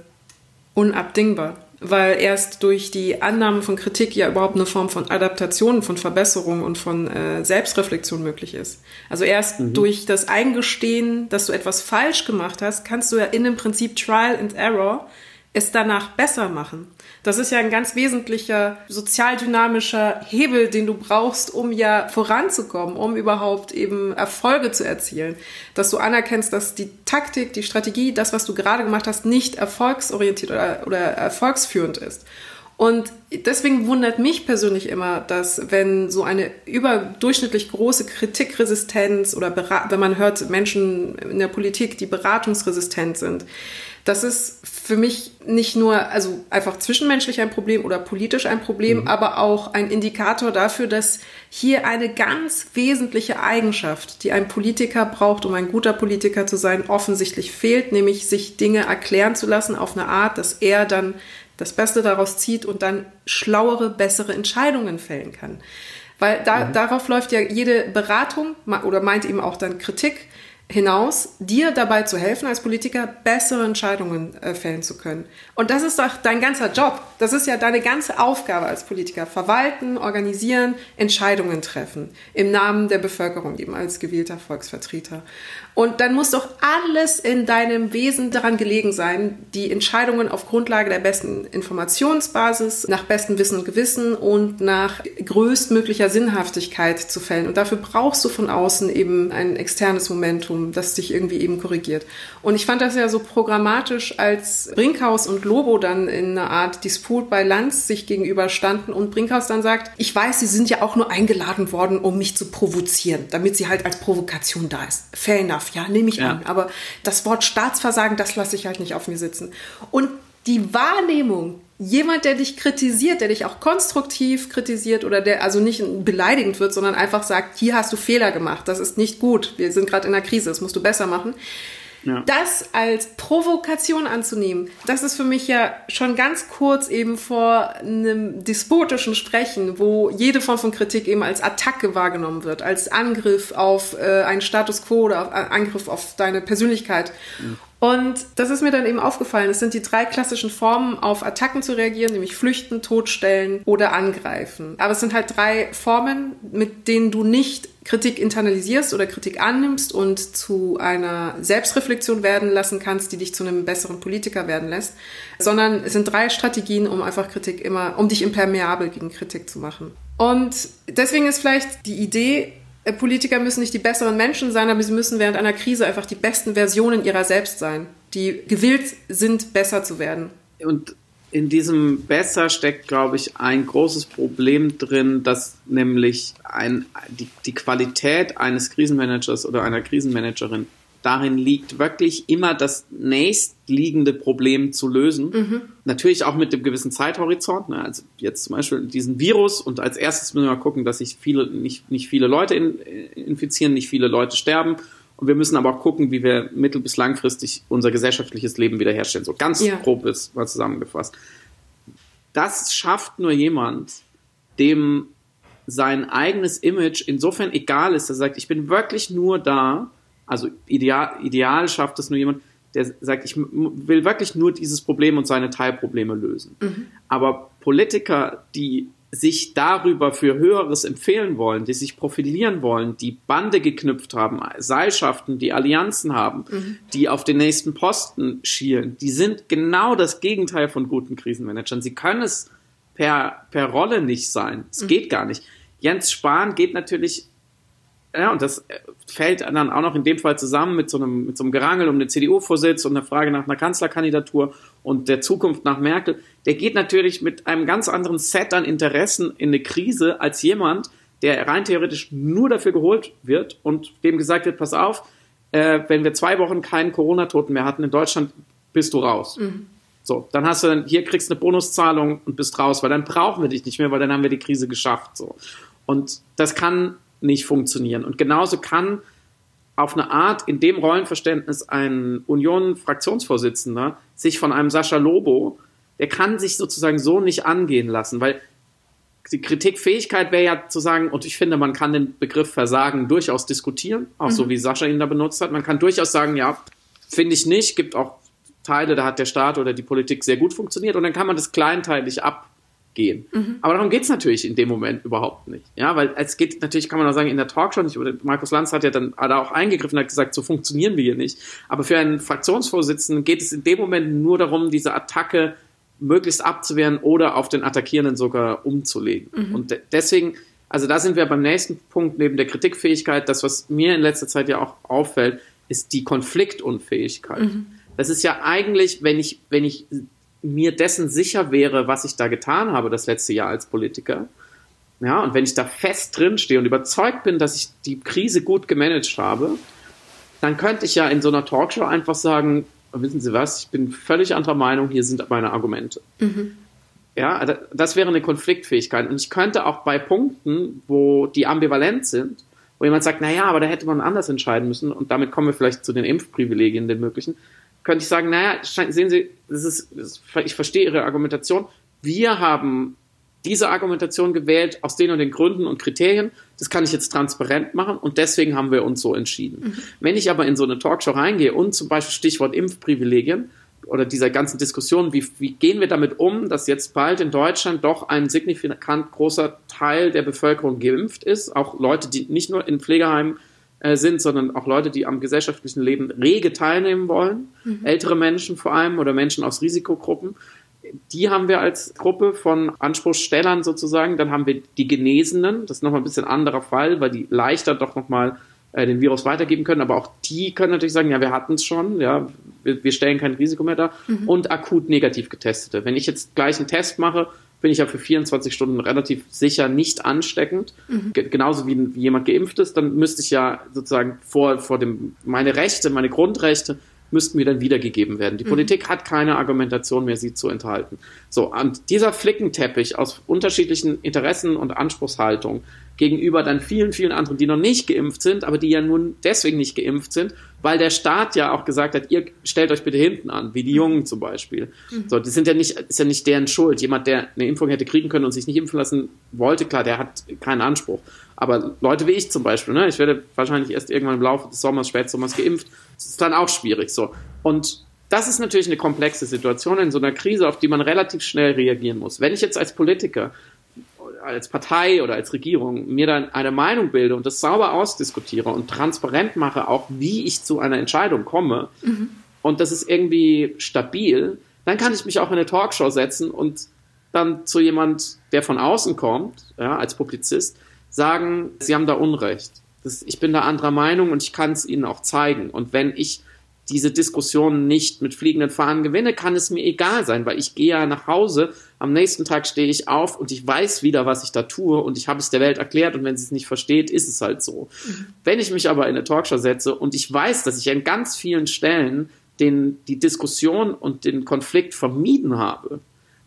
unabdingbar, weil erst durch die Annahme von Kritik ja überhaupt eine Form von Adaptation, von Verbesserung und von äh, Selbstreflexion möglich ist. Also erst mhm. durch das Eingestehen, dass du etwas falsch gemacht hast, kannst du ja in dem Prinzip Trial and Error es danach besser machen. Das ist ja ein ganz wesentlicher sozialdynamischer Hebel, den du brauchst, um ja voranzukommen, um überhaupt eben Erfolge zu erzielen. Dass du anerkennst, dass die Taktik, die Strategie, das, was du gerade gemacht hast, nicht erfolgsorientiert oder, oder erfolgsführend ist. Und deswegen wundert mich persönlich immer, dass wenn so eine überdurchschnittlich große Kritikresistenz oder wenn man hört Menschen in der Politik, die beratungsresistent sind, das ist für mich nicht nur also einfach zwischenmenschlich ein Problem oder politisch ein Problem, mhm. aber auch ein Indikator dafür, dass hier eine ganz wesentliche Eigenschaft, die ein Politiker braucht, um ein guter Politiker zu sein, offensichtlich fehlt, nämlich sich Dinge erklären zu lassen auf eine Art, dass er dann das Beste daraus zieht und dann schlauere, bessere Entscheidungen fällen kann. Weil da, mhm. darauf läuft ja jede Beratung oder meint eben auch dann Kritik hinaus, dir dabei zu helfen, als Politiker bessere Entscheidungen äh, fällen zu können. Und das ist doch dein ganzer Job. Das ist ja deine ganze Aufgabe als Politiker. Verwalten, organisieren, Entscheidungen treffen. Im Namen der Bevölkerung, eben als gewählter Volksvertreter. Und dann muss doch alles in deinem Wesen daran gelegen sein, die Entscheidungen auf Grundlage der besten Informationsbasis, nach bestem Wissen und Gewissen und nach größtmöglicher Sinnhaftigkeit zu fällen. Und dafür brauchst du von außen eben ein externes Momentum, das dich irgendwie eben korrigiert. Und ich fand das ja so programmatisch, als Brinkhaus und Lobo dann in einer Art Disput bei Lanz sich gegenüberstanden und Brinkhaus dann sagt, ich weiß, Sie sind ja auch nur eingeladen worden, um mich zu provozieren, damit sie halt als Provokation da ist. Fair enough darf, ja, nehme ich ja. an. Aber das Wort Staatsversagen, das lasse ich halt nicht auf mir sitzen. Und die Wahrnehmung, jemand, der dich kritisiert, der dich auch konstruktiv kritisiert oder der also nicht beleidigend wird, sondern einfach sagt, hier hast du Fehler gemacht, das ist nicht gut, wir sind gerade in einer Krise, das musst du besser machen. Ja. Das als Provokation anzunehmen, das ist für mich ja schon ganz kurz eben vor einem despotischen Sprechen, wo jede Form von Kritik eben als Attacke wahrgenommen wird, als Angriff auf äh, einen Status quo oder auf, äh, Angriff auf deine Persönlichkeit. Mhm. Und das ist mir dann eben aufgefallen. Es sind die drei klassischen Formen, auf Attacken zu reagieren, nämlich flüchten, totstellen oder angreifen. Aber es sind halt drei Formen, mit denen du nicht Kritik internalisierst oder Kritik annimmst und zu einer Selbstreflexion werden lassen kannst, die dich zu einem besseren Politiker werden lässt, sondern es sind drei Strategien, um einfach Kritik immer, um dich impermeabel gegen Kritik zu machen. Und deswegen ist vielleicht die Idee, Politiker müssen nicht die besseren Menschen sein, aber sie müssen während einer Krise einfach die besten Versionen ihrer selbst sein, die gewillt sind, besser zu werden. Und in diesem Besser steckt, glaube ich, ein großes Problem drin, dass nämlich ein, die, die Qualität eines Krisenmanagers oder einer Krisenmanagerin darin liegt, wirklich immer das nächstliegende Problem zu lösen. Mhm. Natürlich auch mit dem gewissen Zeithorizont. Ne? Also jetzt zum Beispiel diesen Virus und als erstes müssen wir mal gucken, dass sich viele, nicht, nicht viele Leute in, infizieren, nicht viele Leute sterben. Und wir müssen aber auch gucken, wie wir mittel- bis langfristig unser gesellschaftliches Leben wiederherstellen. So ganz ja. grob ist mal zusammengefasst. Das schafft nur jemand, dem sein eigenes Image insofern egal ist, dass er sagt, ich bin wirklich nur da, also ideal, ideal schafft es nur jemand, der sagt, ich will wirklich nur dieses Problem und seine Teilprobleme lösen. Mhm. Aber Politiker, die sich darüber für Höheres empfehlen wollen, die sich profilieren wollen, die Bande geknüpft haben, Seilschaften, die Allianzen haben, mhm. die auf den nächsten Posten schielen, die sind genau das Gegenteil von guten Krisenmanagern. Sie können es per, per Rolle nicht sein. Es mhm. geht gar nicht. Jens Spahn geht natürlich ja, und das fällt dann auch noch in dem Fall zusammen mit so einem, mit so einem Gerangel um den CDU-Vorsitz und der Frage nach einer Kanzlerkandidatur und der Zukunft nach Merkel. Der geht natürlich mit einem ganz anderen Set an Interessen in eine Krise als jemand, der rein theoretisch nur dafür geholt wird und dem gesagt wird, pass auf, äh, wenn wir zwei Wochen keinen Corona-Toten mehr hatten in Deutschland, bist du raus. Mhm. So, dann hast du dann, hier kriegst du eine Bonuszahlung und bist raus, weil dann brauchen wir dich nicht mehr, weil dann haben wir die Krise geschafft. So. Und das kann nicht funktionieren. Und genauso kann auf eine Art in dem Rollenverständnis ein Union-Fraktionsvorsitzender sich von einem Sascha Lobo, der kann sich sozusagen so nicht angehen lassen, weil die Kritikfähigkeit wäre ja zu sagen, und ich finde, man kann den Begriff Versagen durchaus diskutieren, auch mhm. so wie Sascha ihn da benutzt hat. Man kann durchaus sagen, ja, finde ich nicht, gibt auch Teile, da hat der Staat oder die Politik sehr gut funktioniert und dann kann man das kleinteilig ab gehen. Mhm. Aber darum geht es natürlich in dem Moment überhaupt nicht. Ja, weil es geht natürlich, kann man auch sagen, in der Talkshow nicht, oder Markus Lanz hat ja dann da auch eingegriffen und hat gesagt, so funktionieren wir hier nicht. Aber für einen Fraktionsvorsitzenden geht es in dem Moment nur darum, diese Attacke möglichst abzuwehren oder auf den Attackierenden sogar umzulegen. Mhm. Und de deswegen, also da sind wir beim nächsten Punkt neben der Kritikfähigkeit. Das, was mir in letzter Zeit ja auch auffällt, ist die Konfliktunfähigkeit. Mhm. Das ist ja eigentlich, wenn ich, wenn ich mir dessen sicher wäre, was ich da getan habe das letzte Jahr als Politiker, ja, und wenn ich da fest drin stehe und überzeugt bin, dass ich die Krise gut gemanagt habe, dann könnte ich ja in so einer Talkshow einfach sagen, wissen Sie was, ich bin völlig anderer Meinung, hier sind meine Argumente. Mhm. Ja, das wäre eine Konfliktfähigkeit. Und ich könnte auch bei Punkten, wo die ambivalent sind, wo jemand sagt, naja, aber da hätte man anders entscheiden müssen, und damit kommen wir vielleicht zu den Impfprivilegien, den möglichen, könnte ich sagen, naja, sehen Sie, das ist, ich verstehe Ihre Argumentation. Wir haben diese Argumentation gewählt aus den und den Gründen und Kriterien. Das kann ich jetzt transparent machen und deswegen haben wir uns so entschieden. Mhm. Wenn ich aber in so eine Talkshow reingehe und zum Beispiel Stichwort Impfprivilegien oder dieser ganzen Diskussion, wie, wie gehen wir damit um, dass jetzt bald in Deutschland doch ein signifikant großer Teil der Bevölkerung geimpft ist, auch Leute, die nicht nur in Pflegeheimen äh, sind, sondern auch Leute, die am gesellschaftlichen Leben rege teilnehmen wollen, mhm. ältere Menschen vor allem oder Menschen aus Risikogruppen die haben wir als Gruppe von Anspruchsstellern sozusagen. Dann haben wir die Genesenen. Das ist nochmal ein bisschen anderer Fall, weil die leichter doch nochmal äh, den Virus weitergeben können. Aber auch die können natürlich sagen, ja, wir hatten es schon. Ja, wir, wir, stellen kein Risiko mehr dar. Mhm. Und akut negativ getestete. Wenn ich jetzt gleich einen Test mache, bin ich ja für 24 Stunden relativ sicher nicht ansteckend. Mhm. Genauso wie, wie jemand geimpft ist, dann müsste ich ja sozusagen vor, vor dem, meine Rechte, meine Grundrechte müssten mir dann wiedergegeben werden. Die mhm. Politik hat keine Argumentation mehr, sie zu enthalten. So, und dieser Flickenteppich aus unterschiedlichen Interessen und Anspruchshaltungen gegenüber dann vielen, vielen anderen, die noch nicht geimpft sind, aber die ja nun deswegen nicht geimpft sind, weil der Staat ja auch gesagt hat, ihr stellt euch bitte hinten an, wie die mhm. Jungen zum Beispiel. Mhm. So, die sind ja nicht, ist ja nicht deren Schuld. Jemand, der eine Impfung hätte kriegen können und sich nicht impfen lassen wollte, klar, der hat keinen Anspruch. Aber Leute wie ich zum Beispiel, ne, ich werde wahrscheinlich erst irgendwann im Laufe des Sommers, Spätsommers geimpft, das ist dann auch schwierig so. Und das ist natürlich eine komplexe Situation in so einer Krise, auf die man relativ schnell reagieren muss. Wenn ich jetzt als Politiker, als Partei oder als Regierung mir dann eine Meinung bilde und das sauber ausdiskutiere und transparent mache, auch wie ich zu einer Entscheidung komme, mhm. und das ist irgendwie stabil, dann kann ich mich auch in eine Talkshow setzen und dann zu jemand, der von außen kommt, ja, als Publizist, sagen, sie haben da Unrecht. Das, ich bin da anderer Meinung und ich kann es ihnen auch zeigen. Und wenn ich diese Diskussion nicht mit fliegenden Fahnen gewinne, kann es mir egal sein, weil ich gehe ja nach Hause, am nächsten Tag stehe ich auf und ich weiß wieder, was ich da tue und ich habe es der Welt erklärt und wenn sie es nicht versteht, ist es halt so. Wenn ich mich aber in eine Talkshow setze und ich weiß, dass ich an ganz vielen Stellen den, die Diskussion und den Konflikt vermieden habe,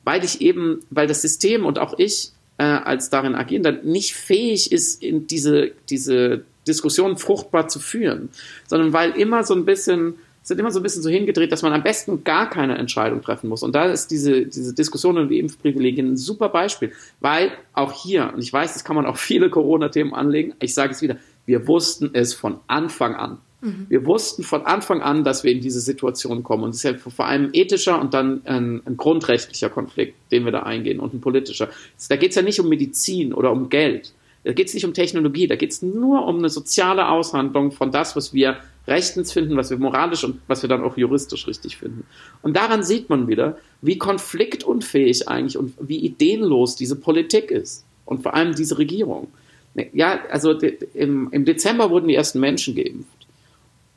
weil ich eben, weil das System und auch ich äh, als darin agierender nicht fähig ist, in diese, diese Diskussion fruchtbar zu führen, sondern weil immer so ein bisschen sind immer so ein bisschen so hingedreht, dass man am besten gar keine Entscheidung treffen muss. Und da ist diese, diese Diskussion um die Impfprivilegien ein super Beispiel, weil auch hier, und ich weiß, das kann man auch viele Corona-Themen anlegen, ich sage es wieder, wir wussten es von Anfang an. Mhm. Wir wussten von Anfang an, dass wir in diese Situation kommen. Und es ist ja vor allem ethischer und dann ein, ein grundrechtlicher Konflikt, den wir da eingehen und ein politischer. Da geht es ja nicht um Medizin oder um Geld. Da geht es nicht um Technologie. Da geht es nur um eine soziale Aushandlung von das, was wir rechtens finden, was wir moralisch und was wir dann auch juristisch richtig finden. Und daran sieht man wieder, wie konfliktunfähig eigentlich und wie ideenlos diese Politik ist. Und vor allem diese Regierung. Ja, also im, im Dezember wurden die ersten Menschen geimpft.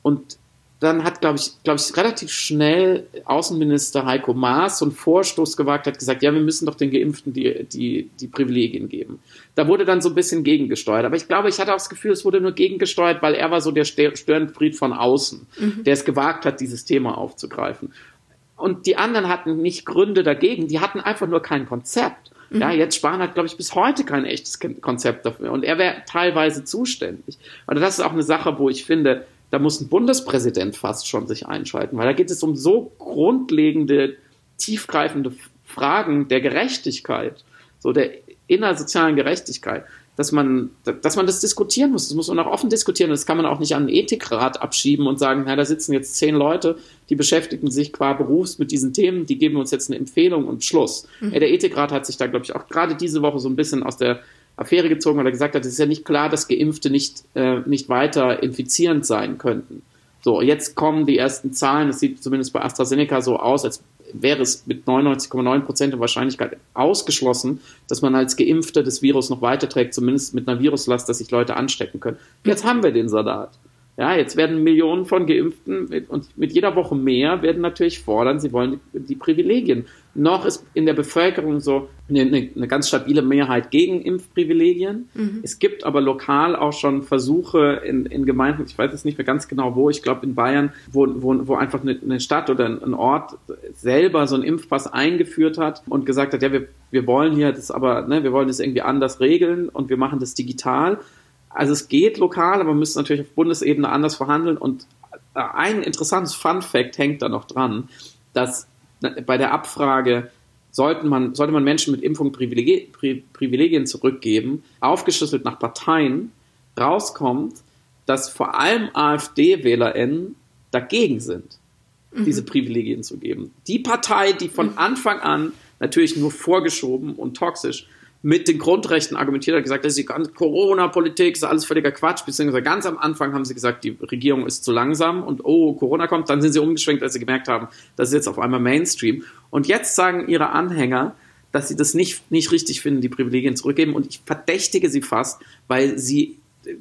Und dann hat, glaube ich, glaube ich, relativ schnell Außenminister Heiko Maas so einen Vorstoß gewagt, hat gesagt, ja, wir müssen doch den Geimpften die, die, die Privilegien geben. Da wurde dann so ein bisschen gegengesteuert. Aber ich glaube, ich hatte auch das Gefühl, es wurde nur gegengesteuert, weil er war so der Störenfried von außen, mhm. der es gewagt hat, dieses Thema aufzugreifen. Und die anderen hatten nicht Gründe dagegen, die hatten einfach nur kein Konzept. Mhm. Ja, jetzt Spahn hat, glaube ich, bis heute kein echtes Konzept dafür. Und er wäre teilweise zuständig. Also das ist auch eine Sache, wo ich finde, da muss ein Bundespräsident fast schon sich einschalten, weil da geht es um so grundlegende, tiefgreifende Fragen der Gerechtigkeit, so der innersozialen Gerechtigkeit, dass man, dass man das diskutieren muss. Das muss man auch offen diskutieren. Das kann man auch nicht an einen Ethikrat abschieben und sagen, na, da sitzen jetzt zehn Leute, die beschäftigen sich qua Berufs mit diesen Themen, die geben uns jetzt eine Empfehlung und Schluss. Mhm. Der Ethikrat hat sich da, glaube ich, auch gerade diese Woche so ein bisschen aus der Affäre gezogen, weil er gesagt hat, es ist ja nicht klar, dass Geimpfte nicht, äh, nicht weiter infizierend sein könnten. So, jetzt kommen die ersten Zahlen, es sieht zumindest bei AstraZeneca so aus, als wäre es mit 99,9 Prozent der Wahrscheinlichkeit ausgeschlossen, dass man als Geimpfter das Virus noch weiterträgt, zumindest mit einer Viruslast, dass sich Leute anstecken können. Jetzt haben wir den Salat. Ja, jetzt werden Millionen von Geimpften und mit jeder Woche mehr werden natürlich fordern, sie wollen die, die Privilegien. Noch ist in der Bevölkerung so eine, eine, eine ganz stabile Mehrheit gegen Impfprivilegien. Mhm. Es gibt aber lokal auch schon Versuche in, in Gemeinden, ich weiß jetzt nicht mehr ganz genau wo, ich glaube in Bayern, wo, wo, wo einfach eine, eine Stadt oder ein Ort selber so einen Impfpass eingeführt hat und gesagt hat, ja, wir, wir wollen hier das aber, ne, wir wollen das irgendwie anders regeln und wir machen das digital. Also es geht lokal, aber man müsste natürlich auf Bundesebene anders verhandeln. Und ein interessantes Fun Fact hängt da noch dran, dass bei der Abfrage sollten man, sollte man Menschen mit Impfung Privilegien zurückgeben, aufgeschlüsselt nach Parteien, rauskommt, dass vor allem AfD-WählerInnen dagegen sind, mhm. diese Privilegien zu geben. Die Partei, die von mhm. Anfang an natürlich nur vorgeschoben und toxisch mit den Grundrechten argumentiert hat, gesagt, das ist die ganze Corona-Politik, ist alles völliger Quatsch, beziehungsweise ganz am Anfang haben sie gesagt, die Regierung ist zu langsam und oh, Corona kommt, dann sind sie umgeschwenkt, als sie gemerkt haben, das ist jetzt auf einmal Mainstream. Und jetzt sagen ihre Anhänger, dass sie das nicht, nicht richtig finden, die Privilegien zurückgeben und ich verdächtige sie fast, weil sie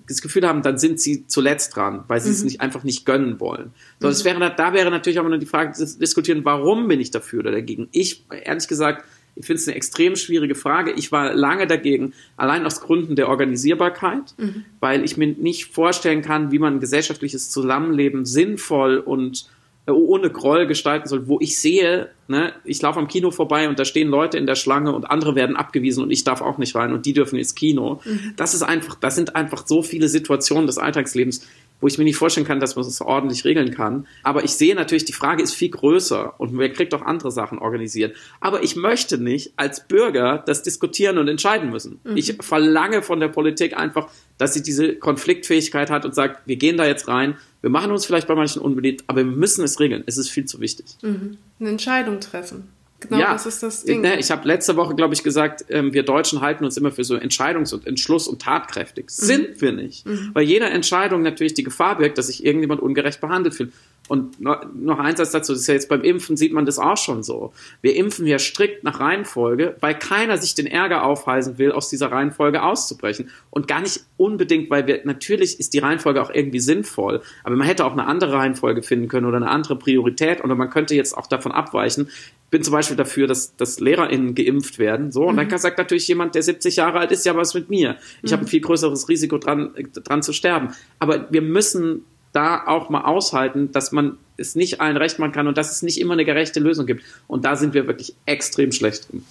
das Gefühl haben, dann sind sie zuletzt dran, weil sie mhm. es nicht einfach nicht gönnen wollen. So, mhm. das wäre, da wäre natürlich auch nur die Frage zu diskutieren, warum bin ich dafür oder dagegen? Ich, ehrlich gesagt, ich finde es eine extrem schwierige Frage. Ich war lange dagegen, allein aus Gründen der Organisierbarkeit, mhm. weil ich mir nicht vorstellen kann, wie man ein gesellschaftliches Zusammenleben sinnvoll und äh, ohne Groll gestalten soll, wo ich sehe, ne, ich laufe am Kino vorbei und da stehen Leute in der Schlange und andere werden abgewiesen und ich darf auch nicht rein und die dürfen ins Kino. Mhm. Das ist einfach, das sind einfach so viele Situationen des Alltagslebens, wo ich mir nicht vorstellen kann, dass man das ordentlich regeln kann. Aber ich sehe natürlich, die Frage ist viel größer und wer kriegt auch andere Sachen organisiert. Aber ich möchte nicht als Bürger das diskutieren und entscheiden müssen. Mhm. Ich verlange von der Politik einfach, dass sie diese Konfliktfähigkeit hat und sagt, wir gehen da jetzt rein, wir machen uns vielleicht bei manchen unbeliebt, aber wir müssen es regeln. Es ist viel zu wichtig. Mhm. Eine Entscheidung treffen. Genau, ja, das ist das Ding. Ne, ich habe letzte Woche, glaube ich, gesagt, ähm, wir Deutschen halten uns immer für so entscheidungs- und Entschluss- und tatkräftig. Mhm. Sind wir nicht. Mhm. Weil jeder Entscheidung natürlich die Gefahr birgt, dass sich irgendjemand ungerecht behandelt fühlt. Und noch eins dazu, das ist ja jetzt beim Impfen sieht man das auch schon so. Wir impfen ja strikt nach Reihenfolge, weil keiner sich den Ärger aufhalsen will, aus dieser Reihenfolge auszubrechen. Und gar nicht unbedingt, weil wir, natürlich ist die Reihenfolge auch irgendwie sinnvoll, aber man hätte auch eine andere Reihenfolge finden können oder eine andere Priorität oder man könnte jetzt auch davon abweichen, bin zum Beispiel dafür, dass, dass LehrerInnen geimpft werden. So, und mhm. dann sagt natürlich jemand, der 70 Jahre alt ist, ja, was mit mir? Ich mhm. habe ein viel größeres Risiko dran, dran zu sterben. Aber wir müssen da auch mal aushalten, dass man es nicht allen recht machen kann und dass es nicht immer eine gerechte Lösung gibt. Und da sind wir wirklich extrem schlecht drin.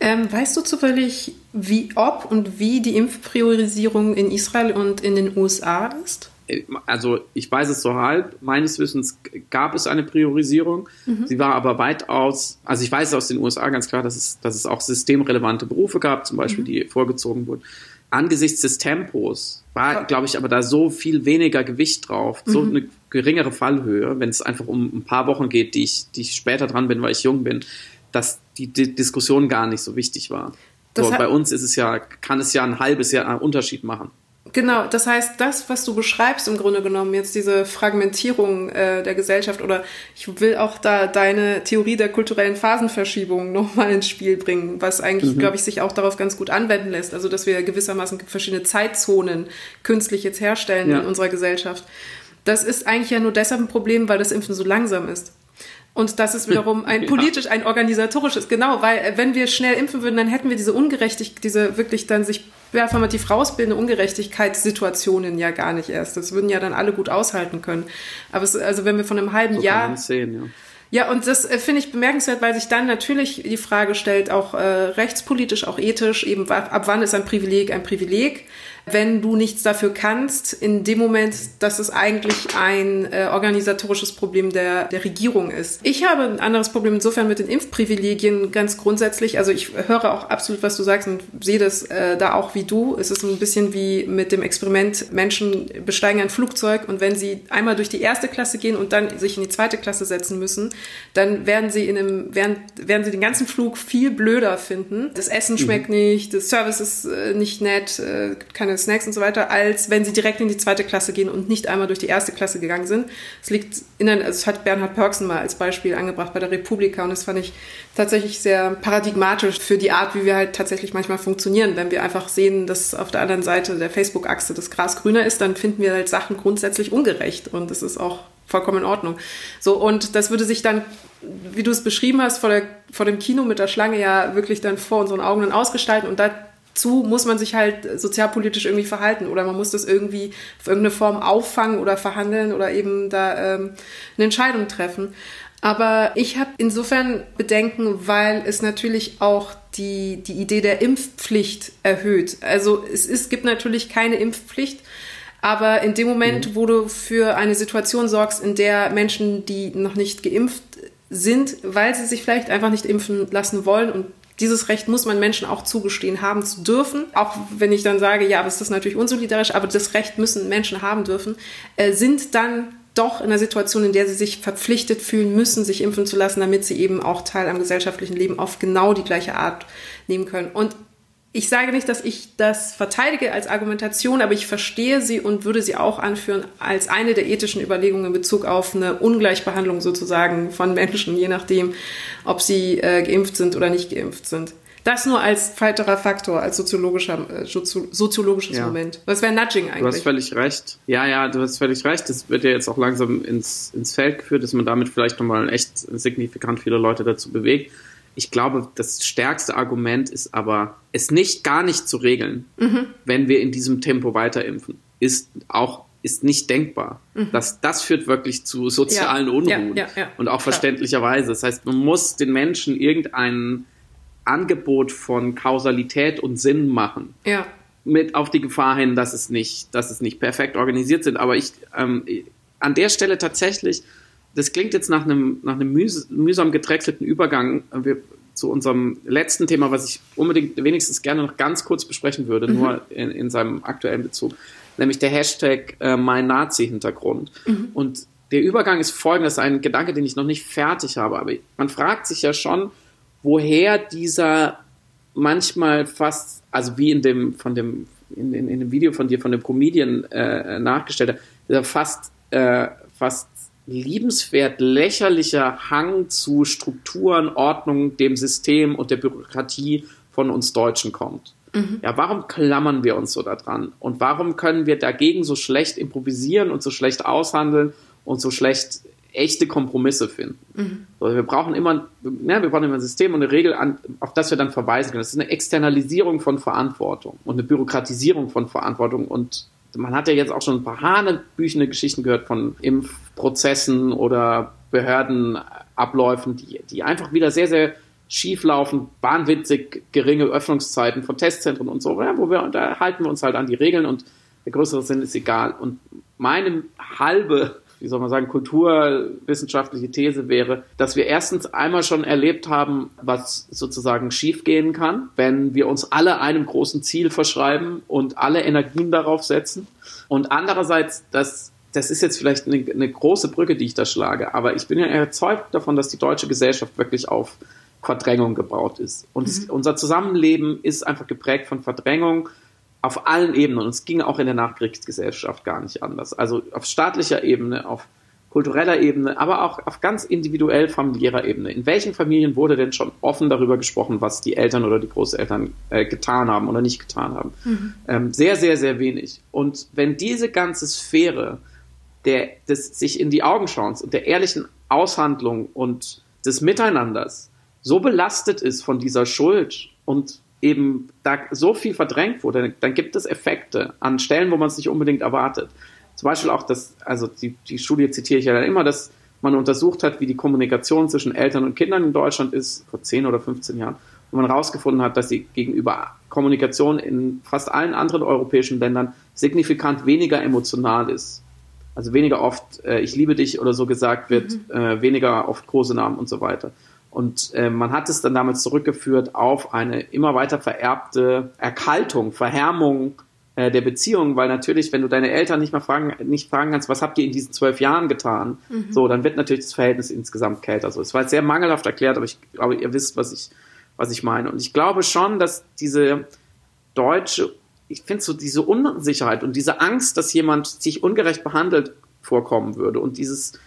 Ähm, weißt du zufällig, wie, ob und wie die Impfpriorisierung in Israel und in den USA ist? also ich weiß es so halb, meines Wissens gab es eine Priorisierung. Mhm. Sie war aber weitaus, also ich weiß aus den USA ganz klar, dass es, dass es auch systemrelevante Berufe gab, zum Beispiel, mhm. die vorgezogen wurden. Angesichts des Tempos war, glaube ich, aber da so viel weniger Gewicht drauf, so mhm. eine geringere Fallhöhe, wenn es einfach um ein paar Wochen geht, die ich, die ich später dran bin, weil ich jung bin, dass die, die Diskussion gar nicht so wichtig war. So, bei uns ist es ja, kann es ja ein halbes Jahr einen Unterschied machen. Genau, das heißt, das, was du beschreibst im Grunde genommen, jetzt diese Fragmentierung äh, der Gesellschaft oder ich will auch da deine Theorie der kulturellen Phasenverschiebung nochmal ins Spiel bringen, was eigentlich, mhm. glaube ich, sich auch darauf ganz gut anwenden lässt. Also, dass wir gewissermaßen verschiedene Zeitzonen künstlich jetzt herstellen ja. in unserer Gesellschaft. Das ist eigentlich ja nur deshalb ein Problem, weil das Impfen so langsam ist. Und das ist wiederum ein politisch, ein organisatorisches, genau, weil äh, wenn wir schnell impfen würden, dann hätten wir diese Ungerechtigkeit, diese wirklich dann sich performativ rausbildende Ungerechtigkeitssituationen ja gar nicht erst. Das würden ja dann alle gut aushalten können. Aber es, also wenn wir von einem halben so Jahr. Sehen, ja. Ja, und das äh, finde ich bemerkenswert, weil sich dann natürlich die Frage stellt, auch äh, rechtspolitisch, auch ethisch, eben ab wann ist ein Privileg ein Privileg? Wenn du nichts dafür kannst, in dem Moment, dass es eigentlich ein äh, organisatorisches Problem der, der Regierung ist. Ich habe ein anderes Problem insofern mit den Impfprivilegien ganz grundsätzlich. Also ich höre auch absolut, was du sagst und sehe das äh, da auch wie du. Es ist ein bisschen wie mit dem Experiment, Menschen besteigen ein Flugzeug und wenn sie einmal durch die erste Klasse gehen und dann sich in die zweite Klasse setzen müssen, dann werden sie in einem, werden, werden sie den ganzen Flug viel blöder finden. Das Essen schmeckt mhm. nicht, das Service ist äh, nicht nett, äh, keine Snacks und so weiter, als wenn sie direkt in die zweite Klasse gehen und nicht einmal durch die erste Klasse gegangen sind. Es liegt in also es hat Bernhard Pörksen mal als Beispiel angebracht bei der Republika und das fand ich tatsächlich sehr paradigmatisch für die Art, wie wir halt tatsächlich manchmal funktionieren. Wenn wir einfach sehen, dass auf der anderen Seite der Facebook-Achse das Gras grüner ist, dann finden wir halt Sachen grundsätzlich ungerecht und das ist auch vollkommen in Ordnung. So, und das würde sich dann, wie du es beschrieben hast, vor, der, vor dem Kino mit der Schlange ja wirklich dann vor unseren Augen dann ausgestalten und dazu muss man sich halt sozialpolitisch irgendwie verhalten oder man muss das irgendwie auf irgendeine Form auffangen oder verhandeln oder eben da ähm, eine Entscheidung treffen. Aber ich habe insofern Bedenken, weil es natürlich auch die, die Idee der Impfpflicht erhöht. Also es ist, gibt natürlich keine Impfpflicht, aber in dem Moment, mhm. wo du für eine Situation sorgst, in der Menschen, die noch nicht geimpft sind, weil sie sich vielleicht einfach nicht impfen lassen wollen und dieses Recht muss man Menschen auch zugestehen haben zu dürfen. Auch wenn ich dann sage, ja, aber es ist natürlich unsolidarisch, aber das Recht müssen Menschen haben dürfen, äh, sind dann doch in einer Situation, in der sie sich verpflichtet fühlen müssen, sich impfen zu lassen, damit sie eben auch Teil am gesellschaftlichen Leben auf genau die gleiche Art nehmen können. Und ich sage nicht, dass ich das verteidige als Argumentation, aber ich verstehe sie und würde sie auch anführen als eine der ethischen Überlegungen in Bezug auf eine Ungleichbehandlung sozusagen von Menschen, je nachdem, ob sie äh, geimpft sind oder nicht geimpft sind. Das nur als weiterer Faktor, als soziologischer, äh, soziologisches ja. Moment. Das wäre Nudging eigentlich. Du hast völlig recht. Ja, ja, du hast völlig recht. Das wird ja jetzt auch langsam ins, ins Feld geführt, dass man damit vielleicht nochmal echt signifikant viele Leute dazu bewegt. Ich glaube, das stärkste Argument ist aber, es nicht gar nicht zu regeln, mhm. wenn wir in diesem Tempo weiter impfen, ist auch ist nicht denkbar. Mhm. Das, das führt wirklich zu sozialen ja. Unruhen ja, ja, und auch verständlicherweise. Das heißt, man muss den Menschen irgendein Angebot von Kausalität und Sinn machen. Ja. Mit auf die Gefahr hin, dass es nicht, dass es nicht perfekt organisiert sind. Aber ich ähm, an der Stelle tatsächlich das klingt jetzt nach einem, nach einem mühs mühsam gedrechselten Übergang äh, wir, zu unserem letzten Thema, was ich unbedingt wenigstens gerne noch ganz kurz besprechen würde, mhm. nur in, in, seinem aktuellen Bezug, nämlich der Hashtag äh, mein Nazi-Hintergrund. Mhm. Und der Übergang ist ist ein Gedanke, den ich noch nicht fertig habe, aber man fragt sich ja schon, woher dieser manchmal fast, also wie in dem, von dem, in, in, in dem Video von dir, von dem Comedian äh, nachgestellte, dieser fast, äh, fast liebenswert lächerlicher Hang zu Strukturen, Ordnung, dem System und der Bürokratie von uns Deutschen kommt. Mhm. Ja, warum klammern wir uns so daran? Und warum können wir dagegen so schlecht improvisieren und so schlecht aushandeln und so schlecht echte Kompromisse finden? Mhm. Also wir brauchen immer, ja, wir brauchen immer ein System und eine Regel, an, auf das wir dann verweisen können. Das ist eine Externalisierung von Verantwortung und eine Bürokratisierung von Verantwortung und man hat ja jetzt auch schon ein paar hanebüchene Geschichten gehört von Impfprozessen oder Behördenabläufen, die, die einfach wieder sehr, sehr schief laufen, wahnwitzig geringe Öffnungszeiten von Testzentren und so, ja, wo wir, da halten wir uns halt an die Regeln und der größere Sinn ist egal. Und meine halbe wie soll man sagen, kulturwissenschaftliche These wäre, dass wir erstens einmal schon erlebt haben, was sozusagen schiefgehen kann, wenn wir uns alle einem großen Ziel verschreiben und alle Energien darauf setzen. Und andererseits, dass das ist jetzt vielleicht eine, eine große Brücke, die ich da schlage, aber ich bin ja überzeugt davon, dass die deutsche Gesellschaft wirklich auf Verdrängung gebaut ist. Und mhm. unser Zusammenleben ist einfach geprägt von Verdrängung, auf allen Ebenen. Und es ging auch in der Nachkriegsgesellschaft gar nicht anders. Also auf staatlicher Ebene, auf kultureller Ebene, aber auch auf ganz individuell familiärer Ebene. In welchen Familien wurde denn schon offen darüber gesprochen, was die Eltern oder die Großeltern äh, getan haben oder nicht getan haben? Mhm. Ähm, sehr, sehr, sehr wenig. Und wenn diese ganze Sphäre der, des sich in die Augen schauens und der ehrlichen Aushandlung und des Miteinanders so belastet ist von dieser Schuld und eben da so viel verdrängt wurde, dann gibt es Effekte an Stellen, wo man es nicht unbedingt erwartet. Zum Beispiel auch das, also die, die Studie zitiere ich ja dann immer, dass man untersucht hat, wie die Kommunikation zwischen Eltern und Kindern in Deutschland ist, vor 10 oder 15 Jahren, wo man herausgefunden hat, dass sie gegenüber Kommunikation in fast allen anderen europäischen Ländern signifikant weniger emotional ist. Also weniger oft äh, ich liebe dich oder so gesagt wird, mhm. äh, weniger oft große Namen und so weiter. Und äh, man hat es dann damals zurückgeführt auf eine immer weiter vererbte Erkaltung, Verhärmung äh, der Beziehung, weil natürlich, wenn du deine Eltern nicht mal fragen, nicht fragen kannst, was habt ihr in diesen zwölf Jahren getan, mhm. so, dann wird natürlich das Verhältnis insgesamt kälter. So, es war jetzt sehr mangelhaft erklärt, aber ich glaube, ihr wisst, was ich, was ich meine. Und ich glaube schon, dass diese deutsche ich finde so diese Unsicherheit und diese Angst, dass jemand sich ungerecht behandelt vorkommen würde und dieses,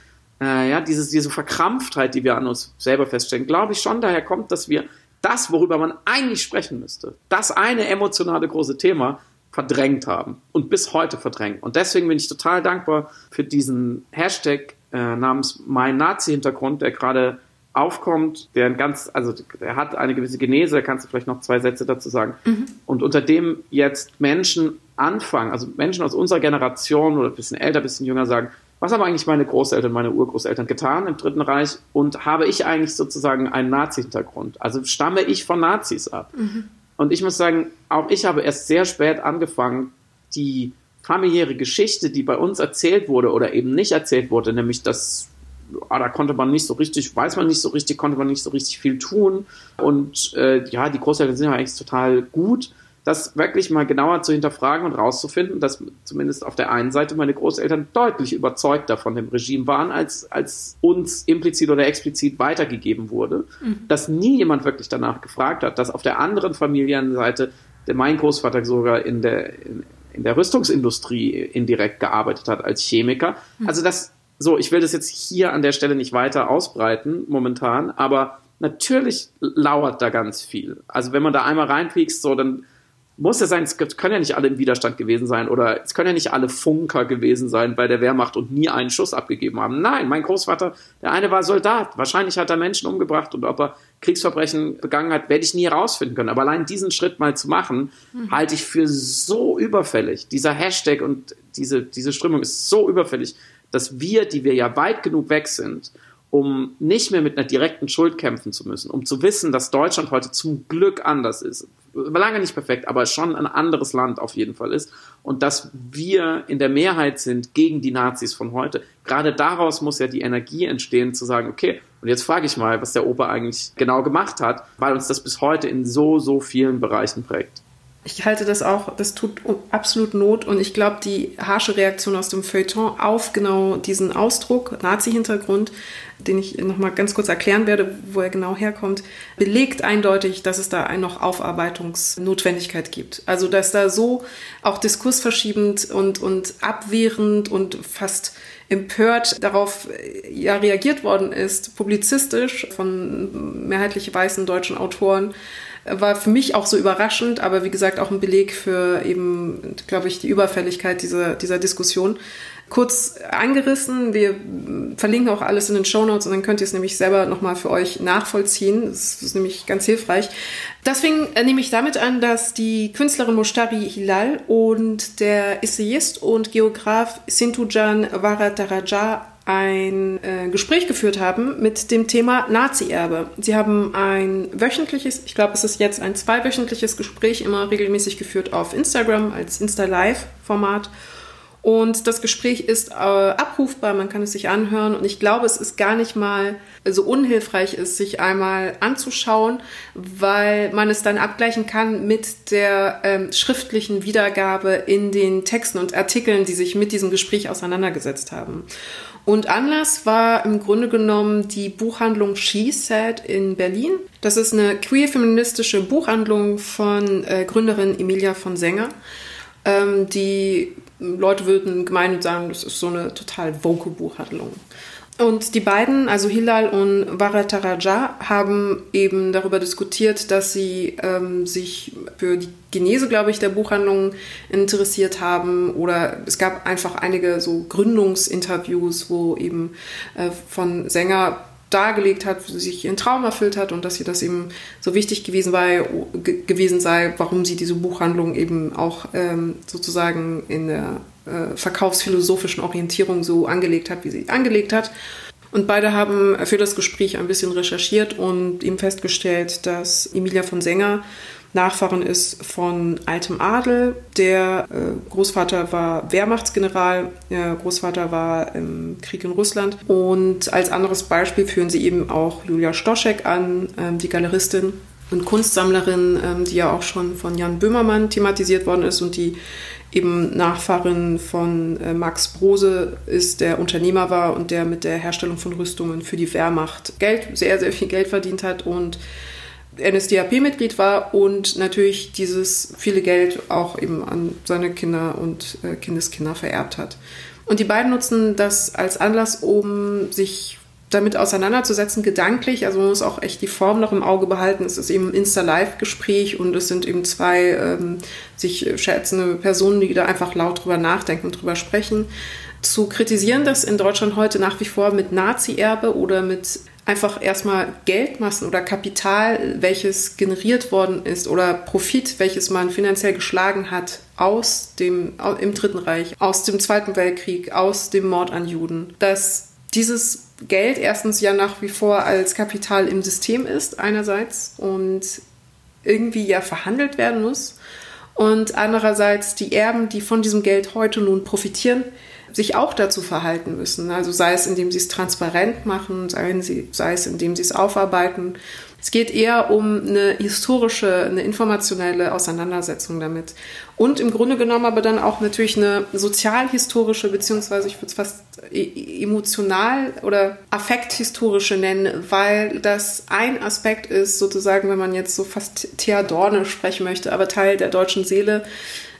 äh, ja, dieses, diese Verkrampftheit, die wir an uns selber feststellen, glaube ich schon daher kommt, dass wir das, worüber man eigentlich sprechen müsste, das eine emotionale große Thema verdrängt haben und bis heute verdrängen. Und deswegen bin ich total dankbar für diesen Hashtag äh, namens Mein Nazi-Hintergrund, der gerade aufkommt, der ein ganz, also er hat eine gewisse Genese, da kannst du vielleicht noch zwei Sätze dazu sagen. Mhm. Und unter dem jetzt Menschen anfangen, also Menschen aus unserer Generation oder ein bisschen älter, ein bisschen jünger sagen, was haben eigentlich meine Großeltern, meine Urgroßeltern getan im Dritten Reich und habe ich eigentlich sozusagen einen Nazi-Hintergrund? Also stamme ich von Nazis ab? Mhm. Und ich muss sagen, auch ich habe erst sehr spät angefangen, die familiäre Geschichte, die bei uns erzählt wurde oder eben nicht erzählt wurde, nämlich dass ah, da konnte man nicht so richtig, weiß man nicht so richtig, konnte man nicht so richtig viel tun. Und äh, ja, die Großeltern sind ja eigentlich total gut. Das wirklich mal genauer zu hinterfragen und rauszufinden, dass zumindest auf der einen Seite meine Großeltern deutlich überzeugter von dem Regime waren, als, als uns implizit oder explizit weitergegeben wurde. Mhm. Dass nie jemand wirklich danach gefragt hat, dass auf der anderen Familienseite der mein Großvater sogar in der, in, in der Rüstungsindustrie indirekt gearbeitet hat als Chemiker. Mhm. Also das so, ich will das jetzt hier an der Stelle nicht weiter ausbreiten momentan, aber natürlich lauert da ganz viel. Also wenn man da einmal reinpiekst, so, dann muss ja sein, es können ja nicht alle im Widerstand gewesen sein oder es können ja nicht alle Funker gewesen sein bei der Wehrmacht und nie einen Schuss abgegeben haben. Nein, mein Großvater, der eine war Soldat. Wahrscheinlich hat er Menschen umgebracht und ob er Kriegsverbrechen begangen hat, werde ich nie herausfinden können. Aber allein diesen Schritt mal zu machen, mhm. halte ich für so überfällig. Dieser Hashtag und diese, diese Strömung ist so überfällig, dass wir, die wir ja weit genug weg sind, um nicht mehr mit einer direkten Schuld kämpfen zu müssen, um zu wissen, dass Deutschland heute zum Glück anders ist, lange nicht perfekt, aber schon ein anderes Land auf jeden Fall ist und dass wir in der Mehrheit sind gegen die Nazis von heute. Gerade daraus muss ja die Energie entstehen, zu sagen, okay, und jetzt frage ich mal, was der Opa eigentlich genau gemacht hat, weil uns das bis heute in so, so vielen Bereichen prägt. Ich halte das auch, das tut absolut Not und ich glaube, die harsche Reaktion aus dem Feuilleton auf genau diesen Ausdruck, Nazi-Hintergrund, den ich nochmal ganz kurz erklären werde, wo er genau herkommt, belegt eindeutig, dass es da noch Aufarbeitungsnotwendigkeit gibt. Also, dass da so auch diskursverschiebend und, und abwehrend und fast empört darauf ja reagiert worden ist, publizistisch von mehrheitlich weißen deutschen Autoren, war für mich auch so überraschend, aber wie gesagt auch ein Beleg für eben, glaube ich, die Überfälligkeit dieser, dieser Diskussion. Kurz angerissen, wir verlinken auch alles in den Show Notes und dann könnt ihr es nämlich selber nochmal für euch nachvollziehen. Das ist nämlich ganz hilfreich. Deswegen nehme ich damit an, dass die Künstlerin Moshtari Hilal und der Essayist und Geograf Sintujan Varadaraja ein äh, Gespräch geführt haben mit dem Thema Nazi-Erbe. Sie haben ein wöchentliches, ich glaube, es ist jetzt ein zweiwöchentliches Gespräch, immer regelmäßig geführt auf Instagram als Insta-Live-Format. Und das Gespräch ist äh, abrufbar, man kann es sich anhören. Und ich glaube, es ist gar nicht mal so unhilfreich ist, sich einmal anzuschauen, weil man es dann abgleichen kann mit der ähm, schriftlichen Wiedergabe in den Texten und Artikeln, die sich mit diesem Gespräch auseinandergesetzt haben. Und Anlass war im Grunde genommen die Buchhandlung She Said in Berlin. Das ist eine queer-feministische Buchhandlung von äh, Gründerin Emilia von Sänger. Ähm, die Leute würden gemein sagen, das ist so eine total woke Buchhandlung. Und die beiden, also Hilal und Varataraja, haben eben darüber diskutiert, dass sie ähm, sich für die Genese, glaube ich, der Buchhandlung interessiert haben. Oder es gab einfach einige so Gründungsinterviews, wo eben äh, von Sänger dargelegt hat, wie sich ihren Traum erfüllt hat und dass ihr das eben so wichtig gewesen, war, gewesen sei, warum sie diese Buchhandlung eben auch ähm, sozusagen in der äh, verkaufsphilosophischen Orientierung so angelegt hat, wie sie angelegt hat. Und beide haben für das Gespräch ein bisschen recherchiert und eben festgestellt, dass Emilia von Sänger Nachfahren ist von altem Adel. Der äh, Großvater war Wehrmachtsgeneral, der Großvater war im Krieg in Russland. Und als anderes Beispiel führen sie eben auch Julia Stoschek an, ähm, die Galeristin und Kunstsammlerin, ähm, die ja auch schon von Jan Böhmermann thematisiert worden ist und die eben Nachfahrin von äh, Max Brose ist, der Unternehmer war und der mit der Herstellung von Rüstungen für die Wehrmacht Geld, sehr, sehr viel Geld verdient hat und NSDAP-Mitglied war und natürlich dieses viele Geld auch eben an seine Kinder und äh, Kindeskinder vererbt hat. Und die beiden nutzen das als Anlass, um sich damit auseinanderzusetzen, gedanklich. Also man muss auch echt die Form noch im Auge behalten. Es ist eben ein Insta-Live-Gespräch und es sind eben zwei ähm, sich schätzende Personen, die da einfach laut drüber nachdenken und drüber sprechen. Zu kritisieren, dass in Deutschland heute nach wie vor mit Nazi-Erbe oder mit einfach erstmal Geldmassen oder Kapital, welches generiert worden ist oder Profit, welches man finanziell geschlagen hat aus dem, im Dritten Reich, aus dem Zweiten Weltkrieg, aus dem Mord an Juden, dass dieses Geld erstens ja nach wie vor als Kapital im System ist, einerseits, und irgendwie ja verhandelt werden muss. Und andererseits die Erben, die von diesem Geld heute nun profitieren, sich auch dazu verhalten müssen. Also sei es, indem sie es transparent machen, sei, es, indem sie es aufarbeiten. Es geht eher um eine historische, eine informationelle Auseinandersetzung damit. Und im Grunde genommen aber dann auch natürlich eine sozialhistorische, beziehungsweise ich würde es fast e-, emotional oder affekthistorische nennen, weil das ein Aspekt ist, sozusagen, wenn man jetzt so fast Theodorne sprechen möchte, aber Teil der deutschen Seele,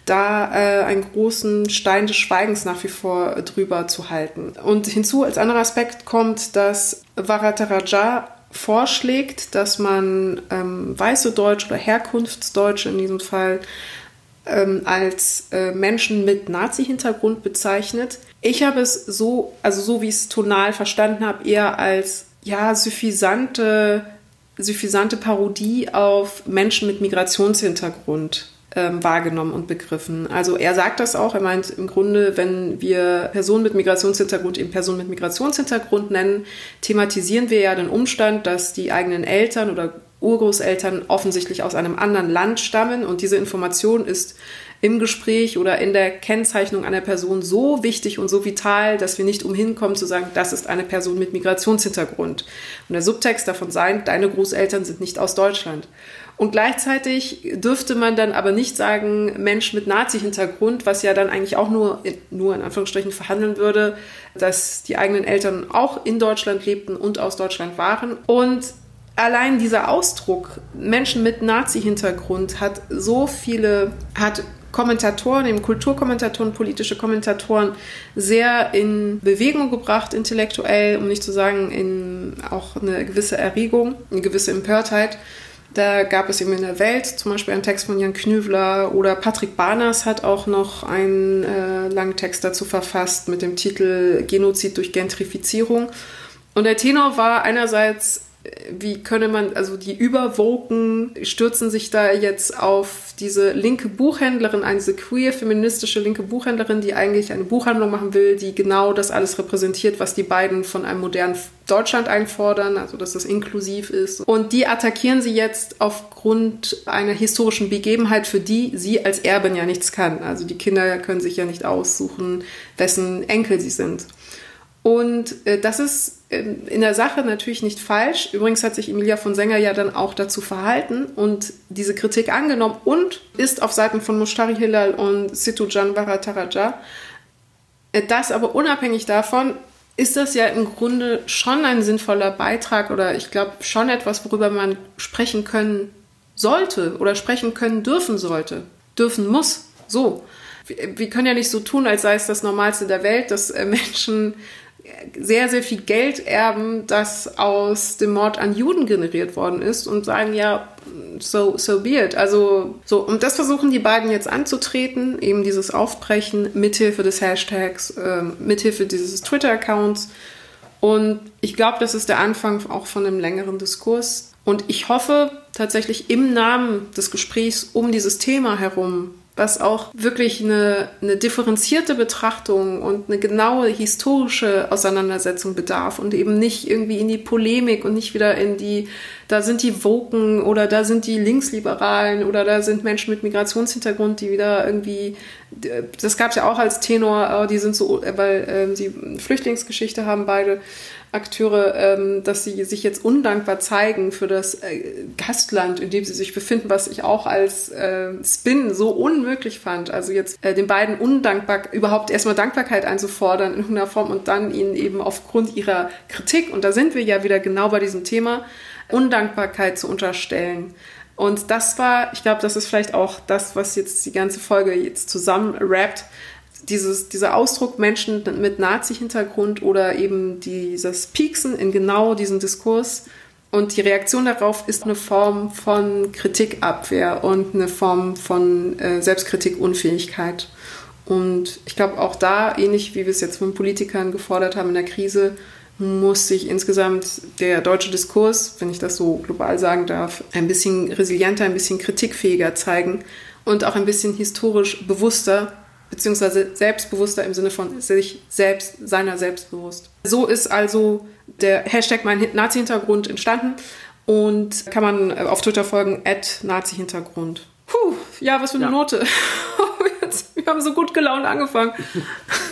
da äh, einen großen Stein des Schweigens nach wie vor drüber zu halten. Und hinzu als anderer Aspekt kommt, dass Varataraja vorschlägt, dass man ähm, weiße Deutsche oder Herkunftsdeutsche in diesem Fall ähm, als äh, Menschen mit Nazi-Hintergrund bezeichnet. Ich habe es so, also so wie ich es tonal verstanden habe, eher als ja suffisante, suffisante Parodie auf Menschen mit Migrationshintergrund ähm, wahrgenommen und begriffen. Also er sagt das auch, er meint im Grunde, wenn wir Personen mit Migrationshintergrund eben Personen mit Migrationshintergrund nennen, thematisieren wir ja den Umstand, dass die eigenen Eltern oder Urgroßeltern offensichtlich aus einem anderen Land stammen und diese Information ist im Gespräch oder in der Kennzeichnung einer Person so wichtig und so vital, dass wir nicht umhin kommen zu sagen, das ist eine Person mit Migrationshintergrund. Und der Subtext davon sein, deine Großeltern sind nicht aus Deutschland. Und gleichzeitig dürfte man dann aber nicht sagen, Mensch mit Nazi-Hintergrund, was ja dann eigentlich auch nur, nur in Anführungsstrichen verhandeln würde, dass die eigenen Eltern auch in Deutschland lebten und aus Deutschland waren. Und allein dieser Ausdruck Menschen mit Nazi-Hintergrund hat so viele, hat Kommentatoren, eben Kulturkommentatoren, politische Kommentatoren sehr in Bewegung gebracht, intellektuell, um nicht zu sagen in auch eine gewisse Erregung, eine gewisse Empörtheit. Da gab es eben in der Welt zum Beispiel einen Text von Jan Knüvler oder Patrick Barners hat auch noch einen äh, langen Text dazu verfasst mit dem Titel Genozid durch Gentrifizierung. Und der Tenor war einerseits wie könne man, also die Überwoken stürzen sich da jetzt auf diese linke Buchhändlerin, eine diese queer feministische linke Buchhändlerin, die eigentlich eine Buchhandlung machen will, die genau das alles repräsentiert, was die beiden von einem modernen Deutschland einfordern, also dass das inklusiv ist. Und die attackieren sie jetzt aufgrund einer historischen Begebenheit, für die sie als Erbin ja nichts kann. Also die Kinder können sich ja nicht aussuchen, wessen Enkel sie sind. Und äh, das ist äh, in der Sache natürlich nicht falsch. Übrigens hat sich Emilia von Sänger ja dann auch dazu verhalten und diese Kritik angenommen und ist auf Seiten von Mushtari Hilal und Situ Janvara Taraja. Äh, das aber unabhängig davon ist das ja im Grunde schon ein sinnvoller Beitrag oder ich glaube schon etwas, worüber man sprechen können sollte oder sprechen können dürfen sollte, dürfen muss. So. Wir können ja nicht so tun, als sei es das Normalste der Welt, dass äh, Menschen sehr, sehr viel Geld erben, das aus dem Mord an Juden generiert worden ist und sagen, ja, so, so be it. Also, so, und das versuchen die beiden jetzt anzutreten, eben dieses Aufbrechen mithilfe des Hashtags, äh, mithilfe dieses Twitter-Accounts. Und ich glaube, das ist der Anfang auch von einem längeren Diskurs. Und ich hoffe tatsächlich im Namen des Gesprächs um dieses Thema herum was auch wirklich eine, eine differenzierte Betrachtung und eine genaue historische Auseinandersetzung bedarf und eben nicht irgendwie in die Polemik und nicht wieder in die, da sind die Woken oder da sind die Linksliberalen oder da sind Menschen mit Migrationshintergrund, die wieder irgendwie das gab es ja auch als Tenor, oh, die sind so, weil ähm, sie Flüchtlingsgeschichte haben beide Akteure, ähm, dass sie sich jetzt undankbar zeigen für das äh, Gastland, in dem sie sich befinden, was ich auch als äh, Spin so unmöglich fand. Also jetzt äh, den beiden undankbar, überhaupt erstmal Dankbarkeit einzufordern in irgendeiner Form und dann ihnen eben aufgrund ihrer Kritik, und da sind wir ja wieder genau bei diesem Thema, Undankbarkeit zu unterstellen. Und das war, ich glaube, das ist vielleicht auch das, was jetzt die ganze Folge jetzt zusammen rappt, dieses, dieser Ausdruck Menschen mit Nazi-Hintergrund oder eben dieses Pieksen in genau diesen Diskurs und die Reaktion darauf ist eine Form von Kritikabwehr und eine Form von äh, Selbstkritik-Unfähigkeit. Und ich glaube auch da, ähnlich wie wir es jetzt von Politikern gefordert haben in der Krise, muss sich insgesamt der deutsche Diskurs, wenn ich das so global sagen darf, ein bisschen resilienter, ein bisschen kritikfähiger zeigen und auch ein bisschen historisch bewusster beziehungsweise selbstbewusster im Sinne von sich selbst, seiner selbstbewusst. So ist also der Hashtag mein Nazi-Hintergrund entstanden und kann man auf Twitter folgen, at Nazi-Hintergrund. Puh, ja, was für eine ja. Note. wir haben so gut gelaunt angefangen.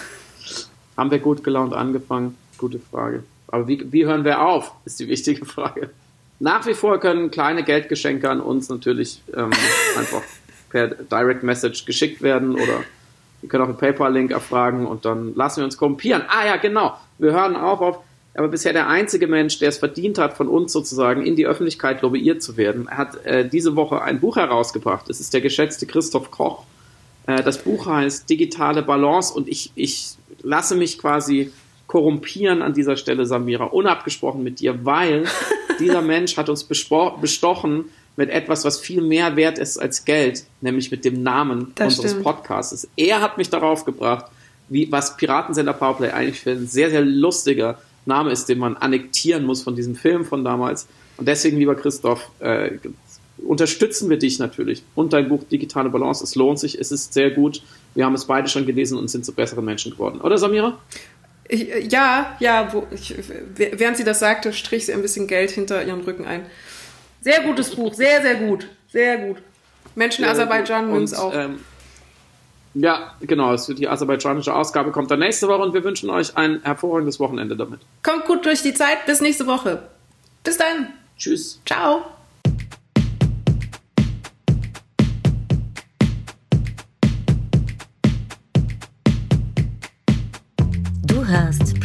haben wir gut gelaunt angefangen? Gute Frage. Aber wie, wie hören wir auf, ist die wichtige Frage. Nach wie vor können kleine Geldgeschenke an uns natürlich ähm, einfach per Direct Message geschickt werden oder wir können auch einen PayPal-Link erfragen und dann lassen wir uns korrumpieren. Ah ja, genau. Wir hören auch auf, aber bisher der einzige Mensch, der es verdient hat, von uns sozusagen in die Öffentlichkeit lobbyiert zu werden, er hat äh, diese Woche ein Buch herausgebracht. Es ist der geschätzte Christoph Koch. Äh, das Buch heißt Digitale Balance und ich, ich lasse mich quasi korrumpieren an dieser Stelle, Samira, unabgesprochen mit dir, weil dieser Mensch hat uns bestochen mit etwas, was viel mehr wert ist als Geld, nämlich mit dem Namen das unseres stimmt. Podcasts. Er hat mich darauf gebracht, wie, was Piratensender Powerplay eigentlich für ein sehr, sehr lustiger Name ist, den man annektieren muss von diesem Film von damals. Und deswegen, lieber Christoph, äh, unterstützen wir dich natürlich und dein Buch Digitale Balance. Es lohnt sich, es ist sehr gut. Wir haben es beide schon gelesen und sind zu besseren Menschen geworden. Oder Samira? Ich, ja, ja, wo, ich, während sie das sagte, strich sie ein bisschen Geld hinter ihren Rücken ein. Sehr gutes Buch, sehr, sehr gut. Sehr gut. Menschen in Aserbaidschan mögen es auch. Ähm, ja, genau. Die aserbaidschanische Ausgabe kommt dann nächste Woche und wir wünschen euch ein hervorragendes Wochenende damit. Kommt gut durch die Zeit. Bis nächste Woche. Bis dann. Tschüss. Ciao.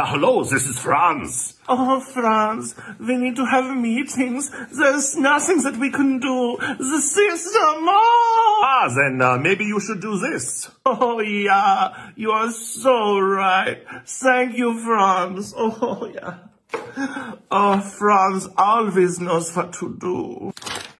Yeah, hello, this is Franz. Oh, Franz, we need to have meetings. There's nothing that we can do. The system, oh! Ah, then uh, maybe you should do this. Oh, yeah, you are so right. Thank you, Franz. Oh, yeah. Oh, Franz always knows what to do.